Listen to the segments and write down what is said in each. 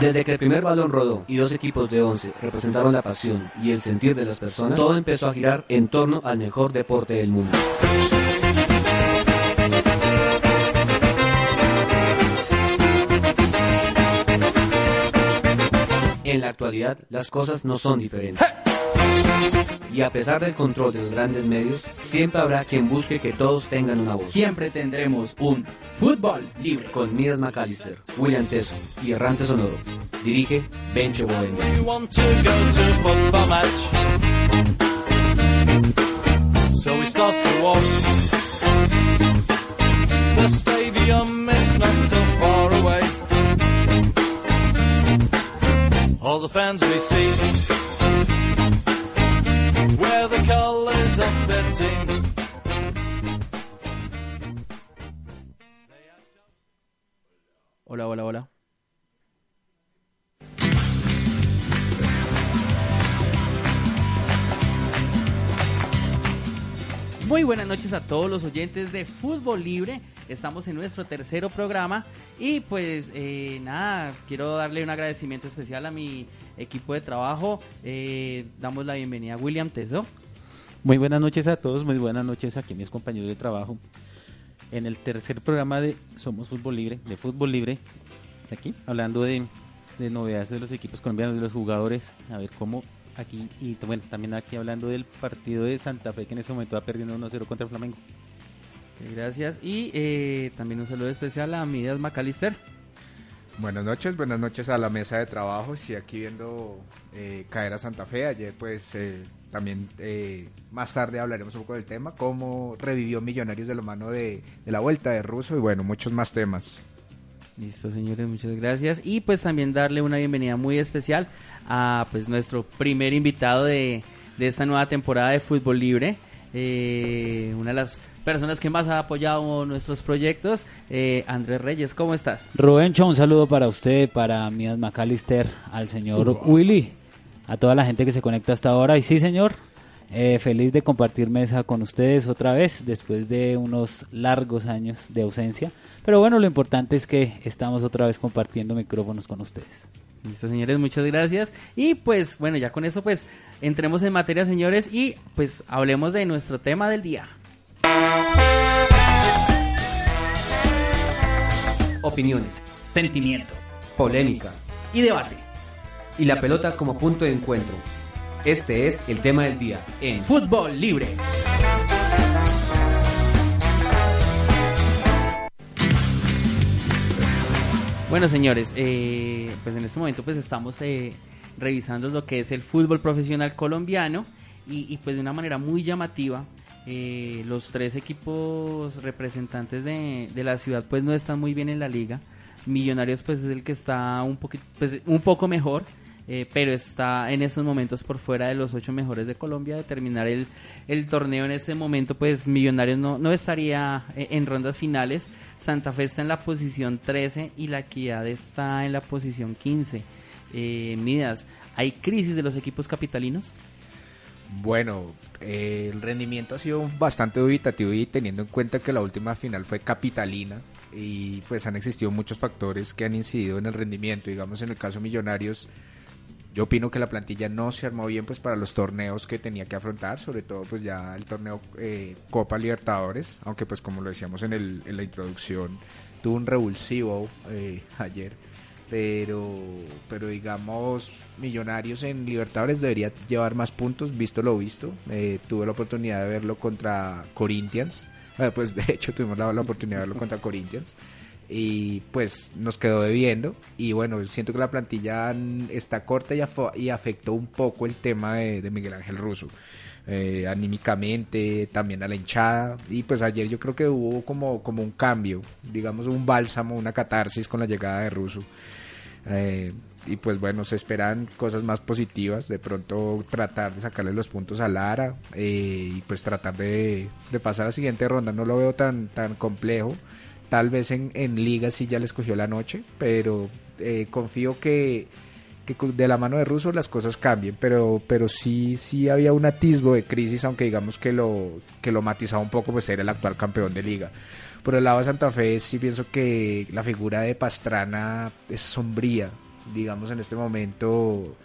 Desde que el primer balón rodó y dos equipos de 11 representaron la pasión y el sentir de las personas, todo empezó a girar en torno al mejor deporte del mundo. En la actualidad, las cosas no son diferentes. Y a pesar del control de los grandes medios, siempre habrá quien busque que todos tengan una voz. Siempre tendremos un fútbol libre. Con Midas McAllister, William Teso y Errante Sonoro. Dirige Bencho Bohemio. We want to go to a football match. So we start to walk. The stadium is not so far away. All the fans we see wear the colors of their teams. Hola, hola, hola. Muy buenas noches a todos los oyentes de Fútbol Libre. Estamos en nuestro tercero programa y pues eh, nada, quiero darle un agradecimiento especial a mi equipo de trabajo. Eh, damos la bienvenida a William Teso. Muy buenas noches a todos, muy buenas noches aquí a mis compañeros de trabajo. En el tercer programa de Somos Fútbol Libre, de Fútbol Libre, aquí hablando de, de novedades de los equipos colombianos, de los jugadores, a ver cómo aquí, y bueno, también aquí hablando del partido de Santa Fe que en ese momento va perdiendo 1-0 contra Flamengo. Gracias. Y eh, también un saludo especial a Midas McAllister. Buenas noches, buenas noches a la mesa de trabajo. Sí, aquí viendo eh, caer a Santa Fe. Ayer, pues, eh, también eh, más tarde hablaremos un poco del tema, cómo revivió Millonarios de la mano de, de la vuelta de Russo y bueno, muchos más temas. Listo, señores, muchas gracias. Y pues también darle una bienvenida muy especial a pues nuestro primer invitado de, de esta nueva temporada de Fútbol Libre. Eh, una de las personas que más ha apoyado nuestros proyectos, eh, Andrés Reyes, ¿cómo estás? Rubencho, un saludo para usted, para Midas McAllister, al señor Willy, a toda la gente que se conecta hasta ahora. Y sí, señor, eh, feliz de compartir mesa con ustedes otra vez, después de unos largos años de ausencia. Pero bueno, lo importante es que estamos otra vez compartiendo micrófonos con ustedes. Listo, señores, muchas gracias. Y pues bueno, ya con eso pues entremos en materia, señores, y pues hablemos de nuestro tema del día. Opiniones, Sentimiento polémica y debate. y la pelota como punto de encuentro. Este es el tema del día en Fútbol Libre. Bueno, señores, eh, pues en este momento pues estamos eh, revisando lo que es el fútbol profesional colombiano y, y, pues de una manera muy llamativa eh, los tres equipos representantes de, la ciudad pues no están muy bien en la liga. Millonarios pues es el que está un poquito pues un poco mejor, eh, pero está en estos momentos por fuera de los ocho mejores de Colombia. De terminar el, el torneo en este momento, pues Millonarios no, no estaría eh, en rondas finales. Santa Fe está en la posición 13 y la Equidad está en la posición 15. Eh, Midas, ¿hay crisis de los equipos capitalinos? Bueno, el rendimiento ha sido bastante dubitativo y teniendo en cuenta que la última final fue capitalina y pues han existido muchos factores que han incidido en el rendimiento. Digamos en el caso Millonarios, yo opino que la plantilla no se armó bien pues para los torneos que tenía que afrontar, sobre todo pues ya el torneo eh, Copa Libertadores, aunque pues como lo decíamos en, en la introducción, tuvo un revulsivo eh, ayer pero pero digamos Millonarios en Libertadores debería llevar más puntos visto lo visto. Eh, tuve la oportunidad de verlo contra Corinthians. Eh, pues de hecho tuvimos la, oportunidad de verlo contra Corinthians. Y pues nos quedó debiendo. Y bueno siento que la plantilla está corta y, afectó un poco el tema de, de Miguel Ángel Russo. Eh, anímicamente, también a la hinchada. Y pues ayer yo creo que hubo como, como un cambio, digamos un bálsamo, una catarsis con la llegada de Russo. Eh, y pues bueno, se esperan cosas más positivas, de pronto tratar de sacarle los puntos a Lara eh, y pues tratar de, de, pasar a la siguiente ronda. No lo veo tan, tan complejo. Tal vez en, en liga sí ya les cogió la noche, pero eh, confío que, que, de la mano de Russo las cosas cambien, pero, pero sí, sí había un atisbo de crisis, aunque digamos que lo, que lo matizaba un poco, pues era el actual campeón de liga. Por el lado de Santa Fe sí pienso que la figura de Pastrana es sombría. digamos en este momento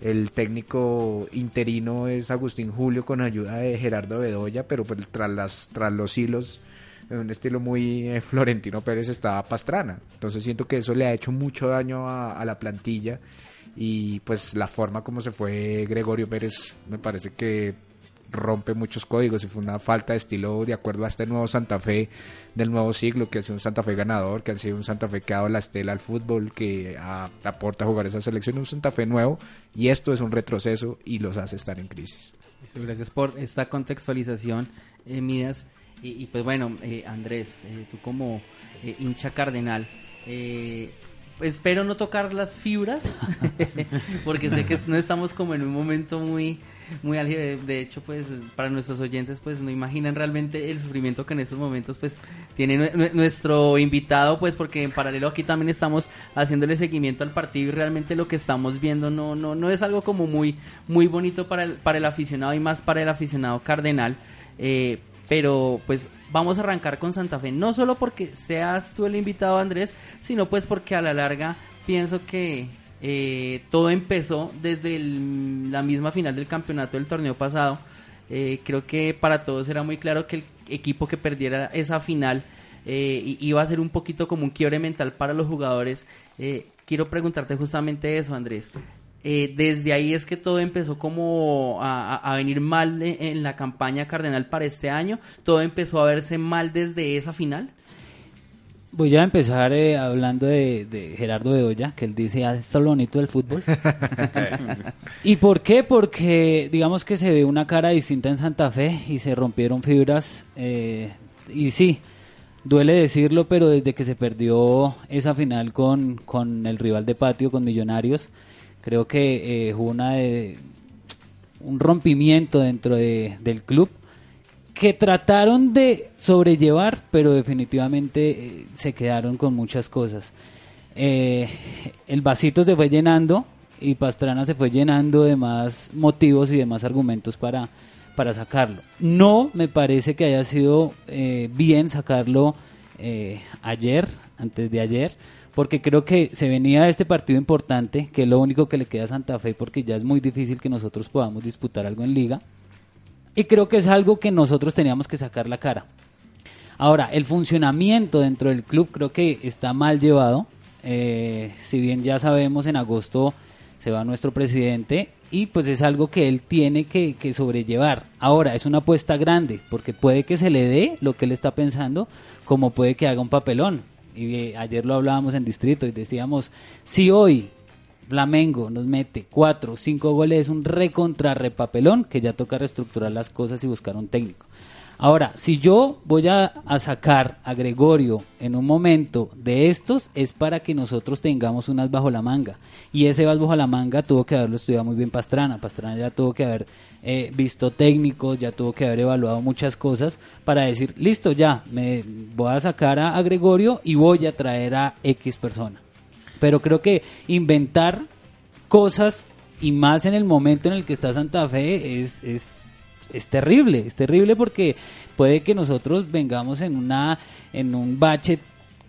el técnico interino es Agustín Julio con ayuda de Gerardo Bedoya, pero pues tras, las, tras los hilos, en un estilo muy eh, Florentino Pérez, estaba Pastrana. Entonces siento que eso le ha hecho mucho daño a, a la plantilla y pues la forma como se fue Gregorio Pérez me parece que rompe muchos códigos y fue una falta de estilo de acuerdo a este nuevo Santa Fe del nuevo siglo, que ha sido un Santa Fe ganador, que ha sido un Santa Fe que ha dado la estela al fútbol, que aporta a jugar esa selección, un Santa Fe nuevo y esto es un retroceso y los hace estar en crisis. Gracias por esta contextualización, eh, Midas. Y, y, pues bueno, eh, Andrés, eh, tú como eh, hincha cardenal, eh, espero no tocar las fibras, porque sé que no estamos como en un momento muy muy álgido. De- hecho, pues para nuestros oyentes, pues no imaginan realmente el sufrimiento que en estos momentos pues tiene nue- nue- nuestro invitado, pues porque en paralelo aquí también estamos haciéndole seguimiento al partido y realmente lo que estamos viendo no no no es algo como muy muy bonito para el para el aficionado y más para el aficionado cardenal. Eh, pero pues vamos a arrancar con Santa Fe, no solo porque seas tú el invitado Andrés, sino pues porque a la larga pienso que eh, todo empezó desde el- la misma final del campeonato del torneo pasado. Eh, creo que para todos era muy claro que el equipo que perdiera esa final eh, iba a ser un poquito como un quiebre mental para los jugadores. Eh, quiero preguntarte justamente eso, Andrés. Eh, desde ahí es que todo empezó como a, venir mal en la campaña cardenal para este año. Todo empezó a verse mal desde esa final. Voy a empezar eh, hablando de, de Gerardo Bedoya, que él dice, ah, esto es lo bonito del fútbol. ¿Y por qué? Porque digamos que se ve una cara distinta en Santa Fe y se rompieron fibras. eh, y sí, duele decirlo, pero desde que se perdió esa final con, con el rival de patio, con Millonarios, creo que eh, hubo una de, un rompimiento dentro de- del club que trataron de sobrellevar, pero definitivamente eh, se quedaron con muchas cosas. Eh, el vasito se fue llenando y Pastrana se fue llenando de más motivos y de más argumentos para, para sacarlo. No me parece que haya sido eh, bien sacarlo eh, ayer, antes de ayer, porque creo que se venía este partido importante, que es lo único que le queda a Santa Fe, porque ya es muy difícil que nosotros podamos disputar algo en liga. Y creo que es algo que nosotros teníamos que sacar la cara. Ahora, el funcionamiento dentro del club creo que está mal llevado. Eh, si bien ya sabemos, en agosto se va nuestro presidente y pues es algo que él tiene que, que sobrellevar. Ahora, es una apuesta grande porque puede que se le dé lo que él está pensando, como puede que haga un papelón. Y eh, ayer lo hablábamos en distrito y decíamos, si hoy Flamengo nos mete cuatro o cinco goles, es un recontra repapelón que ya toca reestructurar las cosas y buscar un técnico. Ahora, si yo voy a, sacar a Gregorio en un momento de estos, es para que nosotros tengamos unas bajo la manga. Y ese vas bajo la manga tuvo que haberlo estudiado muy bien Pastrana. Pastrana ya tuvo que haber eh, visto técnicos, ya tuvo que haber evaluado muchas cosas para decir, listo, ya, me voy a sacar a Gregorio y voy a traer a X persona. Pero creo que inventar cosas y más en el momento en el que está Santa Fe es, es, es terrible, es terrible porque puede que nosotros vengamos en una en un bache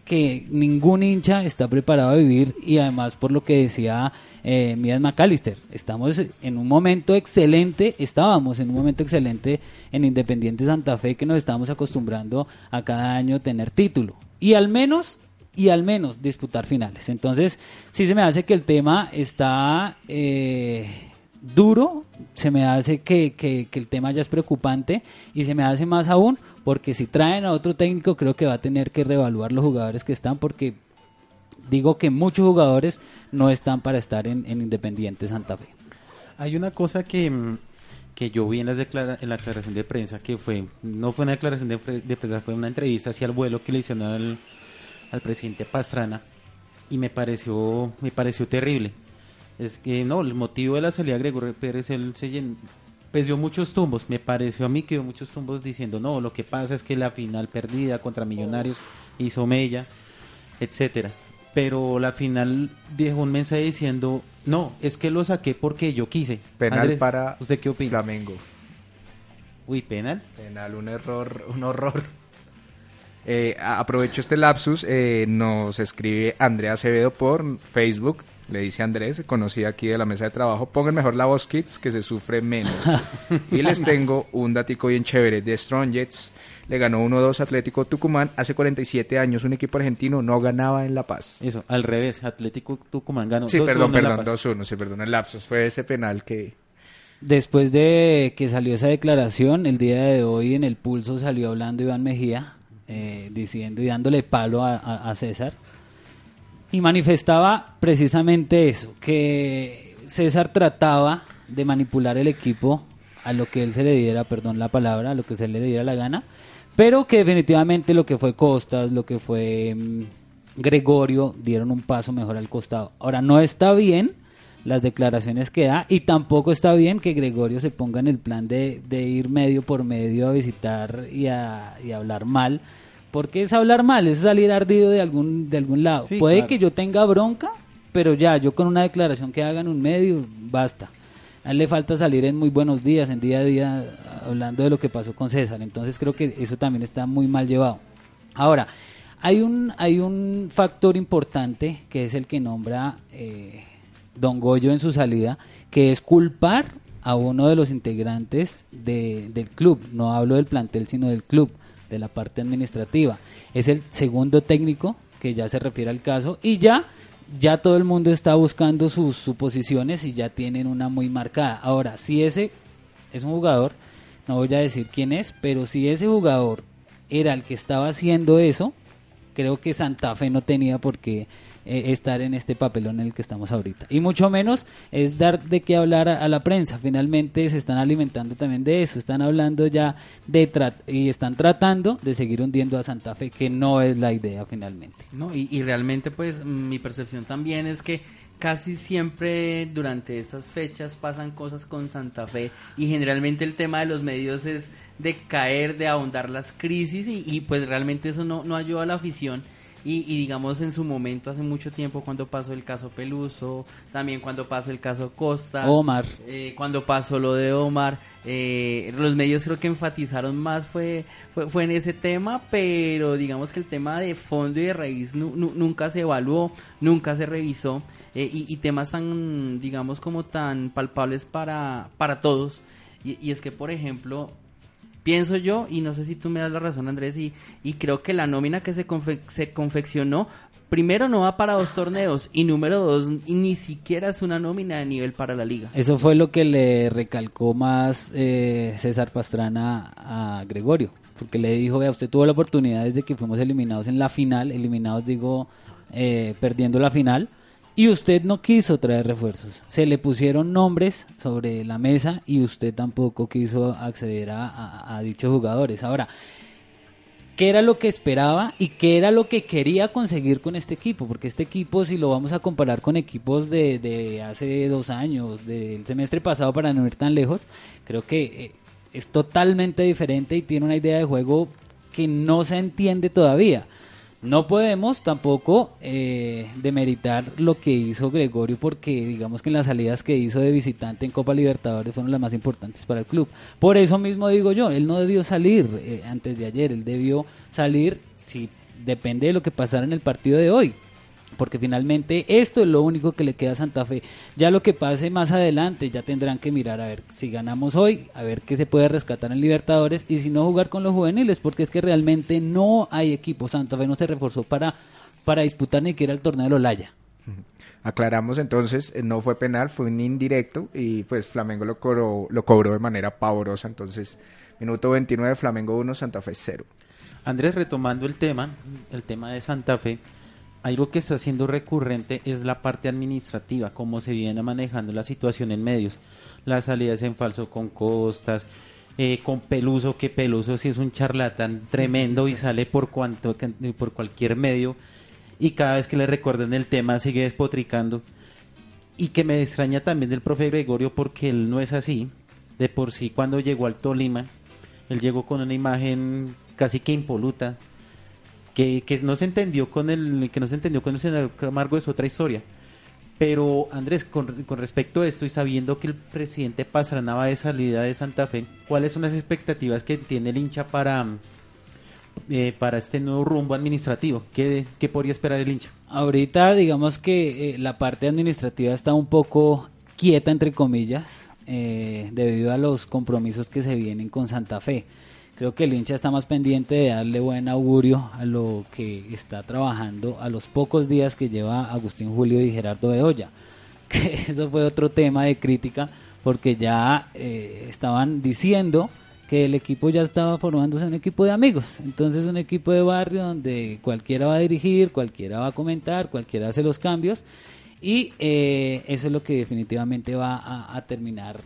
que ningún hincha está preparado a vivir y además por lo que decía eh, McAllister, estamos en un momento excelente, estábamos en un momento excelente en Independiente Santa Fe que nos estamos acostumbrando a cada año tener título. Y al menos y al menos disputar finales. Entonces, sí se me hace que el tema está eh, duro, se me hace que, que- el tema ya es preocupante y se me hace más aún porque si traen a otro técnico creo que va a tener que reevaluar los jugadores que están porque digo que muchos jugadores no están para estar en, en Independiente Santa Fe. Hay una cosa que, mm, que yo vi en, las declara- en la declaración de prensa que fue, no fue una declaración de, de prensa, fue una entrevista hacia el vuelo que le hicieron al, al presidente Pastrana y me pareció, me pareció terrible. Es que no, el motivo de la salida de Gregorio Pérez, él se llen- pues dio muchos tumbos, me pareció a mí que dio muchos tumbos diciendo, no, lo que pasa es que la final perdida contra Millonarios hizo Mella, etcétera. Pero la final dejó un mensaje diciendo, no, es que lo saqué porque yo quise. Penal Andrés, para ¿Usted qué opina? Flamengo. Uy, penal. Penal, un error, un horror. Eh, aprovecho este lapsus, eh, nos escribe Andrea Acevedo por Facebook, le dice Andrés, conocida aquí de la mesa de trabajo, pongan mejor la voz kids que se sufre menos. y les tengo un datico bien chévere de Strong Jets, le ganó 1-2 Atlético Tucumán, hace 47 años un equipo argentino no ganaba en La Paz. Eso, al revés, Atlético Tucumán ganó. Sí, 2-1 perdón, en La perdón, Paz. 2-1, sí, perdón, el lapsus fue ese penal que... Después de que salió esa declaración, el día de hoy en el pulso salió hablando Iván Mejía, eh, diciendo y dándole palo a, César, y manifestaba precisamente eso, que César trataba de manipular el equipo a lo que él se le diera, perdón la palabra, a lo que se le diera la gana, pero que definitivamente lo que fue Costas, lo que fue mm, Gregorio, dieron un paso mejor al costado. Ahora, no está bien las declaraciones que da y tampoco está bien que Gregorio se ponga en el plan de, ir medio por medio a visitar y a hablar mal, porque es hablar mal, es salir ardido de algún, de algún lado. Sí, Puede claro. que yo tenga bronca, pero ya, yo con una declaración que haga en un medio, basta. A él le falta salir en muy buenos días, en día a día, hablando de lo que pasó con César. Entonces creo que eso también está muy mal llevado. Ahora, hay un, hay un factor importante que es el que nombra eh, Don Goyo en su salida, que es culpar a uno de los integrantes de- del club. No hablo del plantel, sino del club, de la parte administrativa. Es el segundo técnico que ya se refiere al caso y ya ya todo el mundo está buscando sus suposiciones y ya tienen una muy marcada. Ahora, si ese es un jugador, no voy a decir quién es, pero si ese jugador era el que estaba haciendo eso, creo que Santa Fe no tenía por qué eh, estar en este papelón en el que estamos ahorita. Y mucho menos es dar de qué hablar a, la prensa. Finalmente se están alimentando también de eso. Están hablando ya de y están tratando de seguir hundiendo a Santa Fe, que no es la idea finalmente. No, y, y realmente pues mi percepción también es que casi siempre durante estas fechas pasan cosas con Santa Fe y generalmente el tema de los medios es de caer, de ahondar las crisis y, y, pues realmente eso no, no ayuda a la afición. Y, y digamos en su momento, hace mucho tiempo, cuando pasó el caso Peluso, también cuando pasó el caso Costa, Omar. eh, cuando pasó lo de Omar, eh, los medios creo que enfatizaron más fue, fue, fue en ese tema, pero digamos que el tema de fondo y de raíz nu- nu- nunca se evaluó, nunca se revisó, eh, y, y temas tan, digamos, como tan palpables para, para todos. Y, y es que, por ejemplo, pienso yo, y no sé si tú me das la razón, Andrés, y, y creo que la nómina que se, confe- se confeccionó, primero no va para dos torneos, y número dos, ni siquiera es una nómina de nivel para la liga. Eso fue lo que le recalcó más eh, César Pastrana a Gregorio, porque le dijo, vea, usted tuvo la oportunidad desde que fuimos eliminados en la final, eliminados digo, eh, perdiendo la final, y usted no quiso traer refuerzos. Se le pusieron nombres sobre la mesa y usted tampoco quiso acceder a, dichos jugadores. Ahora, qué era lo que esperaba y qué era lo que quería conseguir con este equipo, porque este equipo, si lo vamos a comparar con equipos de, de hace dos años, del semestre pasado para no ir tan lejos, creo que eh, es totalmente diferente y tiene una idea de juego que no se entiende todavía. No podemos tampoco eh, demeritar lo que hizo Gregorio porque digamos que en las salidas que hizo de visitante en Copa Libertadores fueron las más importantes para el club. Por eso mismo digo yo, él no debió salir eh, antes de ayer, él debió salir si depende de lo que pasara en el partido de hoy. Porque finalmente esto es lo único que le queda a Santa Fe. Ya lo que pase más adelante, ya tendrán que mirar a ver si ganamos hoy, a ver qué se puede rescatar en Libertadores y si no jugar con los juveniles, porque es que realmente no hay equipo. Santa Fe no se reforzó para, para disputar ni siquiera el torneo de Olaya. Aclaramos entonces, eh, no fue penal, fue un indirecto y pues Flamengo lo cobró, lo cobró de manera pavorosa. Entonces, minuto 29, Flamengo 1, Santa Fe 0. Andrés, retomando el tema, el tema de Santa Fe, algo que está siendo recurrente es la parte administrativa, cómo se viene manejando la situación en medios. Las salidas en falso con Costas, eh, con Peluso, que Peluso sí es un charlatán tremendo y sale por, cuanto, por cualquier medio y cada vez que le recuerden el tema sigue despotricando. Y que me extraña también del profe Gregorio porque él no es así. De por sí, cuando llegó al Tolima, él llegó con una imagen casi que impoluta, que, que no se entendió con el que no se entendió con el senador Camargo es otra historia. Pero Andrés, con, con respecto a esto y sabiendo que el presidente Pastrana va de salida de Santa Fe, ¿cuáles son las expectativas que tiene el hincha para, eh, para este nuevo rumbo administrativo? ¿Qué, qué podría esperar el hincha? Ahorita digamos que eh, la parte administrativa está un poco quieta, entre comillas, eh, debido a los compromisos que se vienen con Santa Fe. Creo que el hincha está más pendiente de darle buen augurio a lo que está trabajando a los pocos días que lleva Agustín Julio y Gerardo Bedoya. Que eso fue otro tema de crítica porque ya eh, estaban diciendo que el equipo ya estaba formándose un equipo de amigos. Entonces un equipo de barrio donde cualquiera va a dirigir, cualquiera va a comentar, cualquiera hace los cambios. Y eh, eso es lo que definitivamente va a, a terminar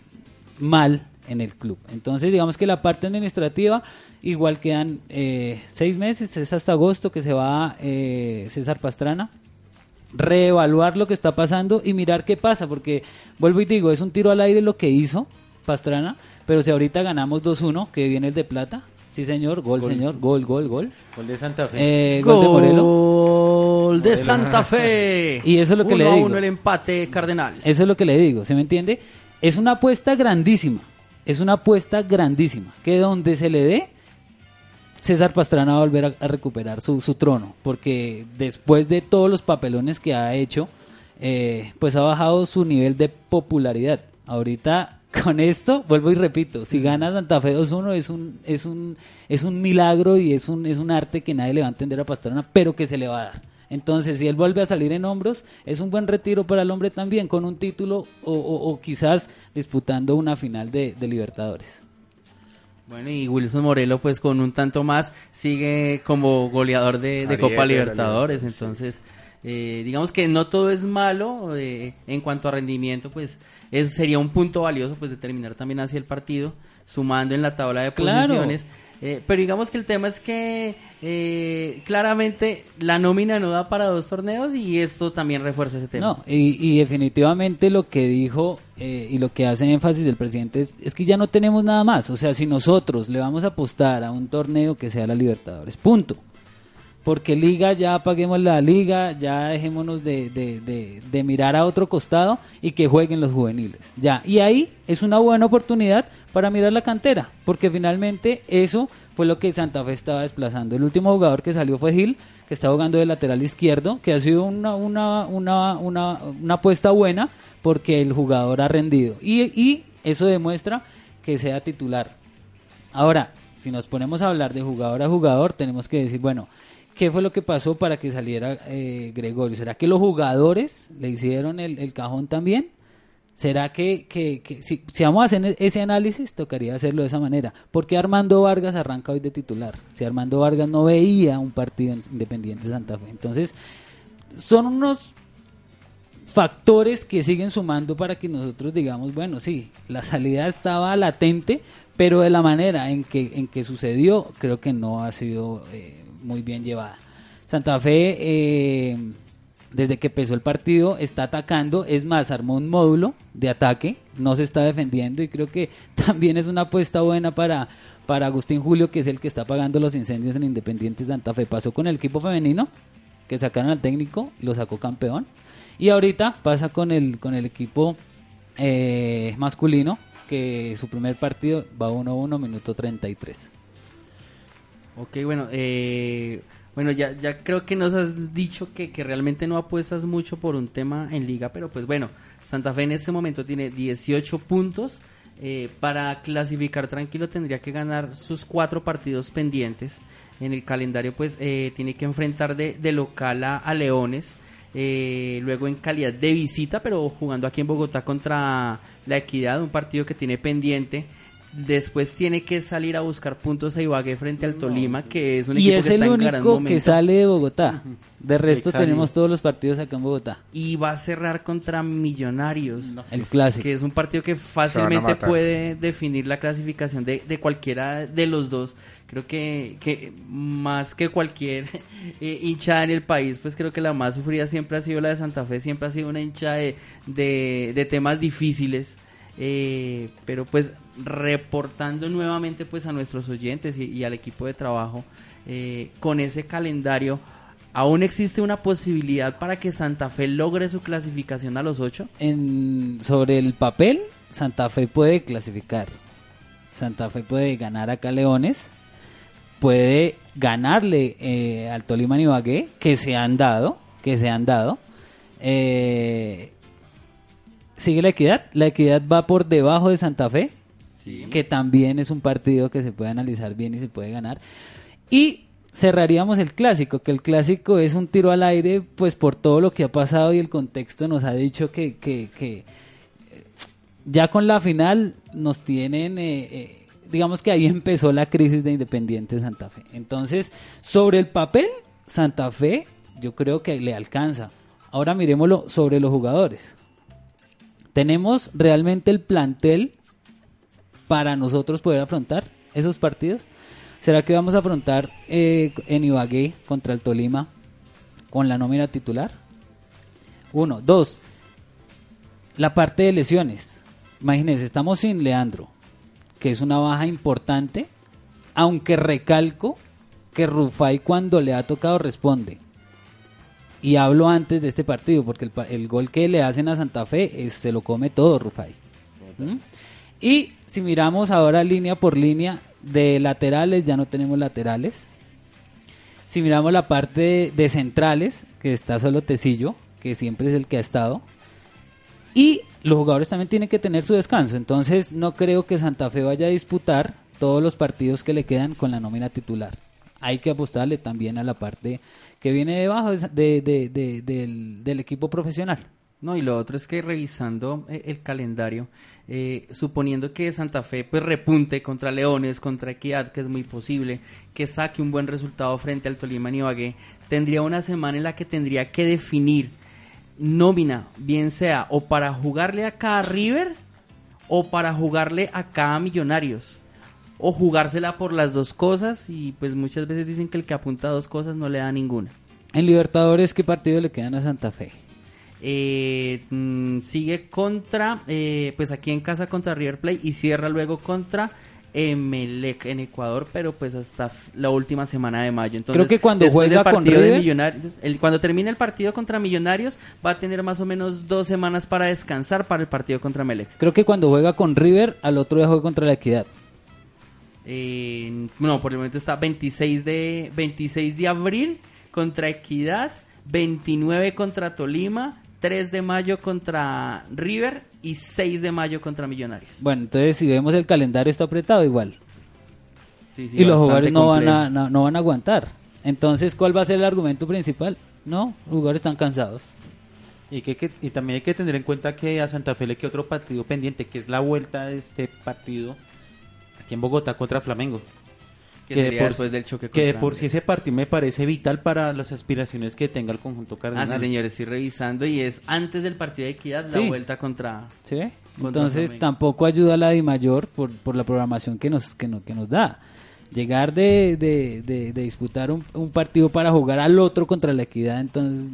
mal en el club. Entonces, digamos que la parte administrativa, igual quedan eh, seis meses, es hasta agosto que se va eh, César Pastrana, reevaluar lo que está pasando y mirar qué pasa, porque vuelvo y digo, es un tiro al aire lo que hizo Pastrana, pero si ahorita ganamos 2-1, que viene el de plata, sí señor, gol, señor, gol, gol, gol. Gol de Santa Fe. Eh, gol de Morelos. Gol de Santa Fe. Y eso es lo que Uno le a digo. uno el empate cardenal. Eso es lo que le digo, ¿se me entiende? Es una apuesta grandísima, es una apuesta grandísima, que donde se le dé, César Pastrana va a volver a, recuperar su, su trono, porque después de todos los papelones que ha hecho, eh, pues ha bajado su nivel de popularidad. Ahorita con esto, vuelvo y repito, si gana Santa Fe 2-1 es un, es, un, es un milagro y es un, es un arte que nadie le va a entender a Pastrana, pero que se le va a dar. Entonces, si él vuelve a salir en hombros, es un buen retiro para el hombre también, con un título o, o- o quizás disputando una final de, de Libertadores. Bueno, y Wilson Morelo, pues con un tanto más, sigue como goleador de, Copa Libertadores. Entonces, eh, digamos que no todo es malo eh, en cuanto a rendimiento, pues eso sería un punto valioso, pues determinar también hacia el partido, sumando en la tabla de Claro. posiciones. Eh, pero digamos que el tema es que eh, claramente la nómina no da para dos torneos y esto también refuerza ese tema. No, y, definitivamente lo que dijo eh, y lo que hace énfasis el presidente es, es que ya no tenemos nada más. O sea, si nosotros le vamos a apostar a un torneo que sea la Libertadores, punto. Porque liga, ya apaguemos la liga, ya dejémonos de, de, de, de mirar a otro costado y que jueguen los juveniles. Ya, y ahí es una buena oportunidad para mirar la cantera, porque finalmente eso fue lo que Santa Fe estaba desplazando. El último jugador que salió fue Gil, que está jugando de lateral izquierdo, que ha sido una, una, una, una, una apuesta buena porque el jugador ha rendido. Y, y eso demuestra que sea titular. Ahora, si nos ponemos a hablar de jugador a jugador, tenemos que decir, bueno, ¿qué fue lo que pasó para que saliera eh, Gregorio? ¿Será que los jugadores le hicieron el, el cajón también? ¿Será que, que, si, si vamos a hacer ese análisis, tocaría hacerlo de esa manera? ¿Por qué Armando Vargas arranca hoy de titular? Si Armando Vargas no veía un partido en Independiente Santa Fe. Entonces, son unos factores que siguen sumando para que nosotros digamos, bueno, sí, la salida estaba latente, pero de la manera en que, en que sucedió, creo que no ha sido eh, muy bien llevada. Santa Fe, eh, desde que empezó el partido, está atacando, es más, armó un módulo de ataque, no se está defendiendo y creo que también es una apuesta buena para, para Agustín Julio, que es el que está pagando los incendios en Independiente Santa Fe. Pasó con el equipo femenino, que sacaron al técnico, lo sacó campeón. Y ahorita pasa con el, con el equipo eh, masculino, que su primer partido va 1-1, minuto 33. Ok, bueno, eh, bueno ya, ya creo que nos has dicho que, que realmente no apuestas mucho por un tema en liga, pero pues bueno, Santa Fe en este momento tiene 18 puntos. eh, para clasificar tranquilo tendría que ganar sus cuatro partidos pendientes. En el calendario pues eh, tiene que enfrentar de, de local a, Leones. eh, luego en calidad de visita, pero jugando aquí en Bogotá contra la Equidad, un partido que tiene pendiente. Después tiene que salir a buscar puntos a Ibagué frente al Tolima, que es un Y equipo es que el está en gran único momento. que sale de Bogotá. De resto Exacto. tenemos todos los partidos acá en Bogotá. Y va a cerrar contra Millonarios. El clásico. Que es un partido que fácilmente puede definir la clasificación de, de cualquiera de los dos. Creo que, que más que cualquier eh, hinchada en el país, pues creo que la más sufrida siempre ha sido la de Santa Fe, siempre ha sido una hinchada de, de, de temas difíciles. Eh, pero pues reportando nuevamente pues a nuestros oyentes y, al equipo de trabajo eh, con ese calendario, ¿aún existe una posibilidad para que Santa Fe logre su clasificación a los ocho? En, sobre el papel, Santa Fe puede clasificar. Santa Fe puede ganar acá Leones. Puede ganarle eh, al Tolima Ibagué, que se han dado, que se han dado. Eh, sigue la equidad, la equidad va por debajo de Santa Fe, Que también es un partido que se puede analizar bien y se puede ganar. Y cerraríamos el clásico, que el clásico es un tiro al aire, pues por todo lo que ha pasado y el contexto nos ha dicho que, que, que, eh, ya con la final nos tienen, eh, eh, digamos que ahí empezó la crisis de Independiente Santa Fe. Entonces, sobre el papel, Santa Fe yo creo que le alcanza. Ahora miremoslo sobre los jugadores. ¿Tenemos realmente el plantel para nosotros poder afrontar esos partidos? ¿Será que vamos a afrontar eh, en Ibagué contra el Tolima con la nómina titular? Uno. Dos. La parte de lesiones. Imagínense, estamos sin Leandro, que es una baja importante, aunque recalco que Rufai cuando le ha tocado responde. Y hablo antes de este partido, porque el, el gol que le hacen a Santa Fe es- se lo come todo Rufai. ¿Mm? Y si miramos ahora línea por línea de laterales, ya no tenemos laterales. Si miramos la parte de, centrales, que está solo Tecillo, que siempre es el que ha estado. Y los jugadores también tienen que tener su descanso. Entonces no creo que Santa Fe vaya a disputar todos los partidos que le quedan con la nómina titular. Hay que apostarle también a la parte que viene debajo de- de- de- de- del, del equipo profesional. No, y lo otro es que revisando eh, el calendario, eh, suponiendo que Santa Fe pues repunte contra Leones, contra Equidad, que es muy posible, que saque un buen resultado frente al Tolima en Ibagué, tendría una semana en la que tendría que definir nómina, bien sea o para jugarle acá a River o para jugarle acá a Millonarios. O jugársela por las dos cosas y pues muchas veces dicen que el que apunta a dos cosas no le da ninguna. En Libertadores, ¿qué partido le quedan a Santa Fe? Eh, mm, sigue contra, eh, pues aquí en casa contra River Plate y cierra luego contra Emelec en Ecuador, pero pues hasta la última semana de mayo. Entonces, Creo que cuando juega con River- Millonarios, el- cuando termine el partido contra Millonarios, va a tener más o menos dos semanas para descansar para el partido contra Emelec. Creo que cuando juega con River, al otro día juega contra la Equidad. Eh, no, por el momento está 26 de 26 de abril contra Equidad, 29 contra Tolima, 3 de mayo contra River y 6 de mayo contra Millonarios. Bueno, entonces si vemos el calendario está apretado igual. Sí, sí, y los jugadores no van, a, no, no van a aguantar. Entonces, ¿cuál va a ser el argumento principal? No, los jugadores están cansados. Y, que, que- y también hay que tener en cuenta que a Santa Fe le queda otro partido pendiente, que es la vuelta de este partido aquí en Bogotá contra Flamengo. Que sería por después sí- del choque Que de por sí ese partido me parece vital para las aspiraciones que tenga el conjunto Ah, cardenal. sí, señores, estoy revisando y es antes del partido de Equidad Sí. la vuelta contra... ¿Sí? Contra Entonces tampoco ayuda a la Di Mayor por, por la programación que nos, que, no- que nos da. Llegar de, de, de- de disputar un, un partido para jugar al otro contra la equidad, entonces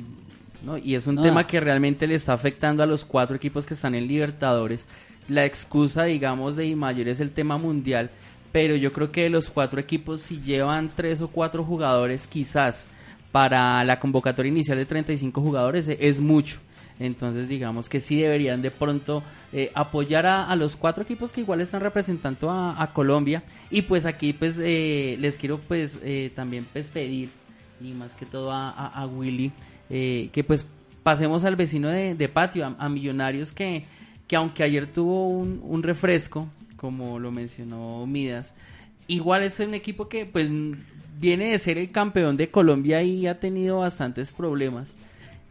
¿no? Y es un No. tema que realmente le está afectando a los cuatro equipos que están en Libertadores. La excusa, digamos, de Imayor es el tema mundial, pero yo creo que los cuatro equipos, si llevan tres o cuatro jugadores, quizás para la convocatoria inicial de 35 jugadores, eh, es mucho. Entonces, digamos que sí deberían de pronto eh, apoyar a, los cuatro equipos que igual están representando a, Colombia. Y pues aquí, pues, eh, les quiero, pues, eh, también pues, pedir, y más que todo a, a- Willy, eh, que pues pasemos al vecino de, de patio, a Millonarios, que, que aunque ayer tuvo un, un refresco, como lo mencionó Midas, igual es un equipo que pues viene de ser el campeón de Colombia y ha tenido bastantes problemas.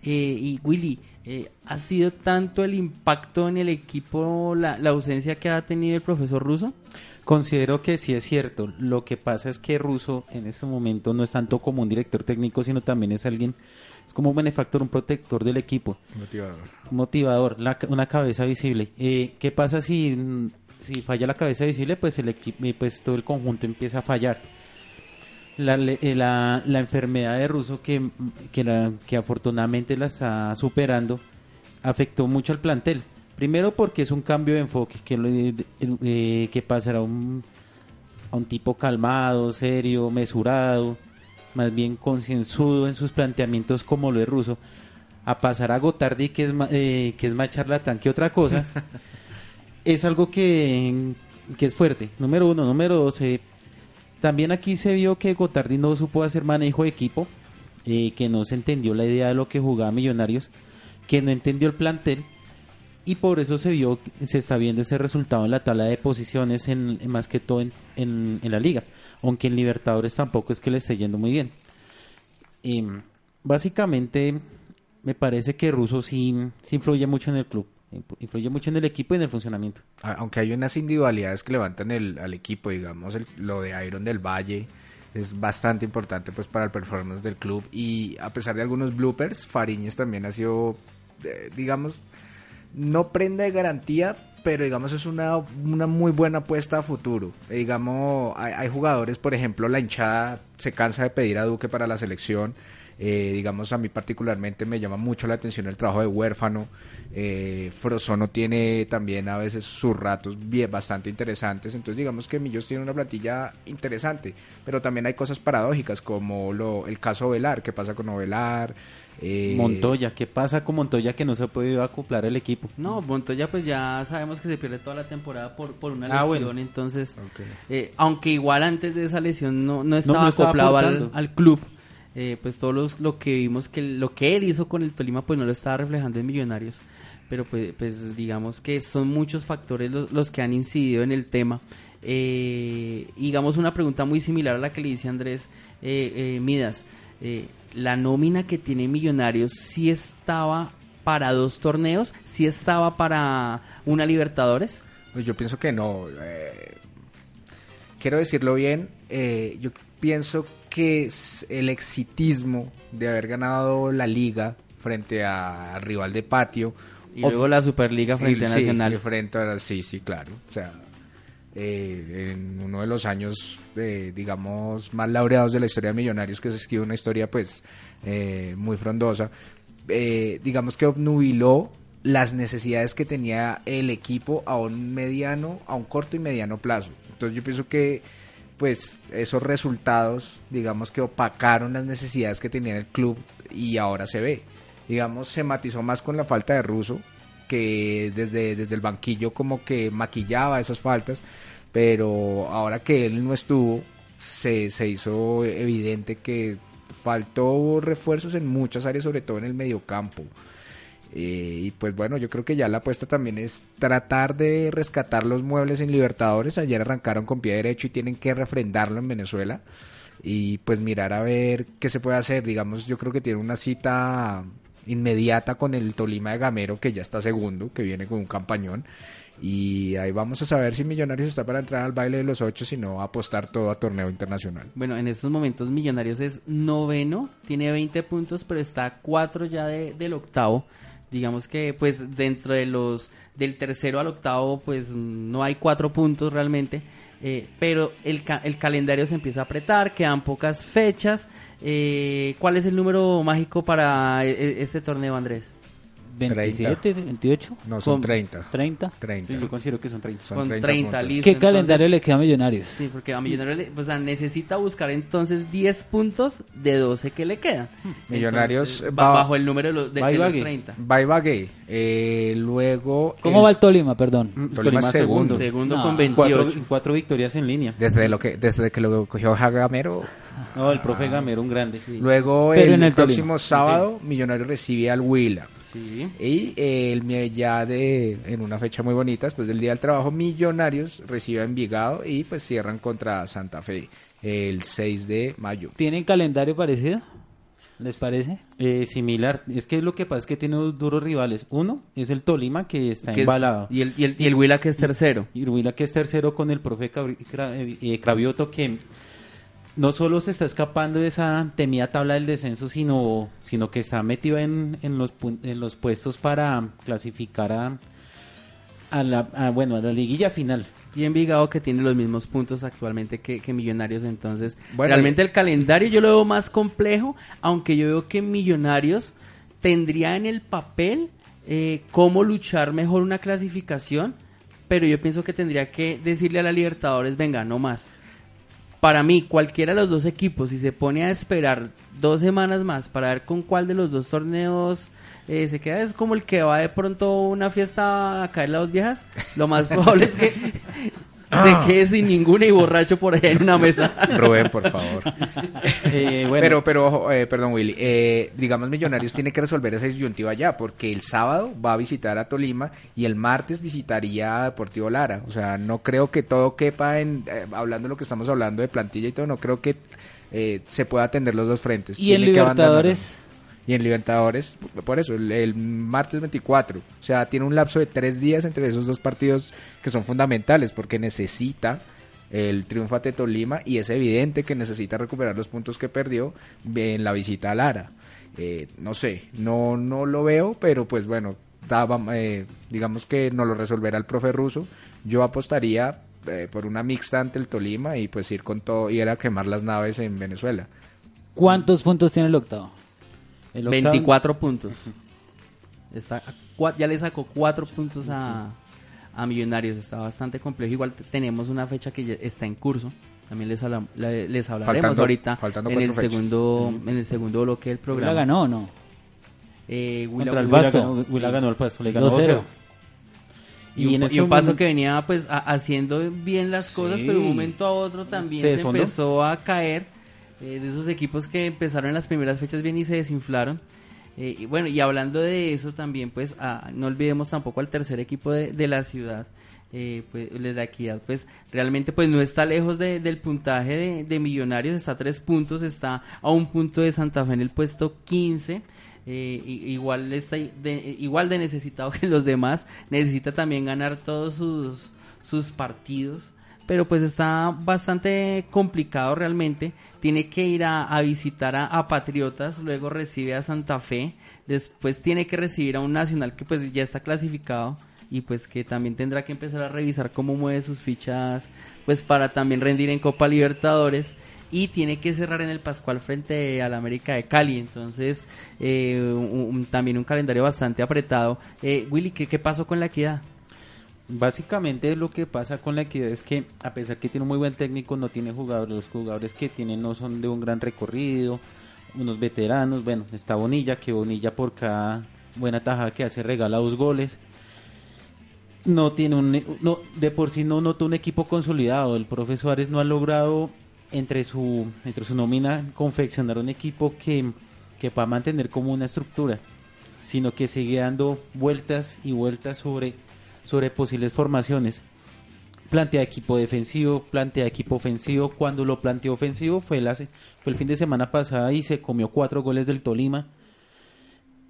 Eh, y Willy, eh, ¿ha sido tanto el impacto en el equipo la, la ausencia que ha tenido el profesor Russo? Considero que sí es cierto. Lo que pasa es que Russo en este momento no es tanto como un director técnico, sino también es alguien, es como un benefactor, un protector del equipo, Motivador. motivador, la- una cabeza visible. Eh, ¿Qué pasa si, si falla la cabeza visible? Pues el equipo, pues todo el conjunto empieza a fallar. La, eh, la, la enfermedad de Russo que, que, la- que afortunadamente la está superando afectó mucho al plantel. Primero porque es un cambio de enfoque que, eh, que pasará a un, a un tipo calmado, serio, mesurado, más bien concienzudo en sus planteamientos como lo es Russo, a pasar a Gotardi que es, eh, que es más charlatán que otra cosa, es algo que, que es fuerte. Número uno. Número dos, eh, También aquí se vio que Gotardi no supo hacer manejo de equipo, eh, que no se entendió la idea de lo que jugaba Millonarios, que no entendió el plantel y por eso se vio, se está viendo ese resultado en la tabla de posiciones, en, en más que todo en, en- en la liga, aunque en Libertadores tampoco es que le esté yendo muy bien. Básicamente, me parece que Russo sí, influye mucho en el club, influye mucho en el equipo y en el funcionamiento. Aunque hay unas individualidades que levantan el, al equipo, digamos, el- lo de Iron del Valle es bastante importante pues para el performance del club y a pesar de algunos bloopers, Fariñez también ha sido, eh, digamos, no prenda de garantía, pero digamos es una, una muy buena apuesta a futuro. Eh, digamos, hay, hay jugadores, por ejemplo, la hinchada se cansa de pedir a Duque para la selección. Eh, digamos, a mí particularmente me llama mucho la atención el trabajo de huérfano. Eh, Frozono tiene también a veces sus ratos bien, bastante interesantes. Entonces, digamos que Millos tiene una plantilla interesante. Pero también hay cosas paradójicas, como lo, el caso Velar. ¿Qué pasa con Ovelar? Eh, Montoya, ¿qué pasa con Montoya que no se ha podido acoplar el equipo? No, Montoya pues ya sabemos que se pierde toda la temporada por, por una Ah, lesión, bueno. entonces, eh, aunque igual antes de esa lesión no, no no estaba estaba acoplado al club, eh, pues todos los, lo que vimos que lo que él hizo con el Tolima pues no lo estaba reflejando en Millonarios, pero pues, pues digamos que son muchos factores los, que han incidido en el tema. Eh, digamos una pregunta muy similar a la que le dice Andrés eh, eh, Midas. Eh, la nómina que tiene Millonarios sí estaba para dos torneos, sí estaba para una Libertadores. Pues yo pienso que no. quiero decirlo bien. yo pienso que es el exitismo de haber ganado la liga frente a rival de patio. Y luego la Superliga frente a sí, Nacional. y frente a sí, sí, claro. O sea, eh, en uno de los años, eh, digamos, más laureados de la historia de Millonarios, que se escribe una historia, pues, eh, muy frondosa, eh, digamos que obnubiló las necesidades que tenía el equipo a un mediano, a un corto y mediano plazo. Entonces yo pienso que pues esos resultados, digamos que opacaron las necesidades que tenía el club y ahora se ve. Digamos, se matizó más con la falta de Russo, que desde, desde el banquillo como que maquillaba esas faltas, pero ahora que él no estuvo, se, se hizo evidente que faltó refuerzos en muchas áreas, sobre todo en el mediocampo. Eh, y pues bueno, yo creo que ya la apuesta también es tratar de rescatar los muebles en Libertadores. Ayer arrancaron con pie derecho y tienen que refrendarlo en Venezuela. Y pues mirar a ver qué se puede hacer. Digamos, yo creo que tiene una cita inmediata con el Tolima de Gamero, que ya está segundo, que viene con un campañón. Y ahí vamos a saber si Millonarios está para entrar al baile de los ocho, si no apostar todo a torneo internacional. Bueno, en estos momentos Millonarios es noveno, tiene 20 puntos, pero está 4 ya de- del octavo. Digamos que pues dentro de los del tercero al octavo pues no hay cuatro puntos realmente, eh, pero el, ca- el calendario se empieza a apretar, quedan pocas fechas. Eh, ¿Cuál es el número mágico para e- e- este torneo, Andrés? 27, 28, No, son Con- 30. 30. 30. Sí, yo considero que son 30. Son Con 30 30, puntos. listo. ¿Qué entonces- calendario le queda a Millonarios? Sí, porque a Millonarios le- o sea, necesita buscar entonces 10 puntos de 12 que le quedan. Millonarios Entonces, va- va bajo el número de los, de, va y de los vague. 30. Bye Bagué. Eh, luego. ¿Cómo el- va el Tolima, perdón? Mm, Tolima segundo. Segundo No. con Cuatro, 28. cuatro victorias en línea. Desde, lo que, desde que lo cogió Jagamero. No, el profe Gamero, un grande. Luego, Pero el, en el próximo Tolima. sábado, Millonarios recibe al Huila. Sí. Y eh, el ya de en una fecha muy bonita, después del Día del Trabajo, Millonarios recibe a Envigado y pues cierran contra Santa Fe el 6 de mayo. ¿Tienen calendario parecido? ¿Les parece? Eh, similar. Es que lo que pasa es que tiene dos duros rivales. Uno es el Tolima, que está Que es- embalado. y, el, y, el, y el Huila que es tercero. Y Huila que es tercero con el profe eh, Cravioto que no solo se está escapando de esa temida tabla del descenso, sino, sino que está metido en, en, los, en los puestos para clasificar a, a la, a, bueno, a la liguilla final. Y Envigado que tiene los mismos puntos actualmente que, que Millonarios. Entonces, Bueno, realmente el calendario yo lo veo más complejo, aunque yo veo que Millonarios tendría en el papel eh, cómo luchar mejor una clasificación, pero yo pienso que tendría que decirle a la Libertadores, venga, no más. Para mí, cualquiera de los dos equipos, si se pone a esperar dos semanas más para ver con cuál de los dos torneos eh, se queda, es como el que va de pronto a una fiesta a caer las dos viejas. Lo más probable es que se quede sin ninguna y borracho por allá en una mesa. Rubén, por favor. Eh, bueno, Pero, pero, ojo, eh, perdón, Willy. eh, digamos, Millonarios tiene que resolver esa disyuntiva ya, porque el sábado va a visitar a Tolima y el martes visitaría a Deportivo Lara. O sea, no creo que todo quepa en. eh, hablando de lo que estamos hablando de plantilla y todo, no creo que eh, se pueda atender los dos frentes. Y en Tiene que abandonar- Libertadores, Y en Libertadores, por eso, el, martes 24. O sea, tiene un lapso de tres días entre esos dos partidos que son fundamentales porque necesita el triunfo ante Tolima y es evidente que necesita recuperar los puntos que perdió en la visita a Lara. Eh, no sé, no, no lo veo, pero pues bueno, daba, eh, digamos que no lo resolverá el profe ruso. Yo apostaría eh, por una mixta ante el Tolima y pues ir con todo, ir a quemar las naves en Venezuela. ¿cuántos puntos tiene el octavo? El octavo- 24 puntos. Está a cua- ya le sacó 4 puntos a, a Millonarios. Está bastante complejo. Igual te- tenemos una fecha que ya está en curso. También les, habla- la- les hablaremos Faltando- ahorita faltando en el fechas. segundo en el segundo bloque del ¿La programa. ganó o no? Eh, Huila- Contra el Huila Pasto. ganó- Huila sí. ganó el paso, le ganó 2-0. 2-0. Y, un, en pa- ese y un paso momento- que venía pues a- haciendo bien las cosas, Sí. pero de un momento a otro también Se se, desfondó. empezó a caer eh, de esos equipos que empezaron en las primeras fechas bien y se desinflaron. Eh, y bueno, y hablando de eso también, pues ah, no olvidemos tampoco al tercer equipo de, de la ciudad, eh, pues de equidad, pues realmente pues no está lejos de- del puntaje de, Millonarios, está a tres puntos, está a un punto de Santa Fe en el puesto 15. eh, igual está de, igual de necesitado que los demás necesita también ganar todos sus sus partidos pero pues está bastante complicado realmente. Tiene que ir a, visitar a, Patriotas, luego recibe a Santa Fe, después tiene que recibir a un Nacional que pues ya está clasificado y pues que también tendrá que empezar a revisar cómo mueve sus fichas pues para también rendir en Copa Libertadores y tiene que cerrar en el Pascual frente al América de Cali. Entonces, eh, un- también un calendario bastante apretado. Eh, Willy, ¿qué, ¿qué pasó con la equidad? Básicamente lo que pasa con la equidad es que a pesar que tiene un muy buen técnico, no tiene jugadores, los jugadores que tienen no son de un gran recorrido, unos veteranos, bueno, está Bonilla, que Bonilla por cada buena tajada que hace regala dos goles. No tiene un no, de por sí no nota un equipo consolidado, el profe Suárez no ha logrado entre su entre su nómina confeccionar un equipo que que pueda mantener como una estructura, sino que sigue dando vueltas y vueltas sobre sobre posibles formaciones. Plantea equipo defensivo, plantea equipo ofensivo. Cuando lo planteó ofensivo fue, la, fue el fin de semana pasada y se comió cuatro goles del Tolima.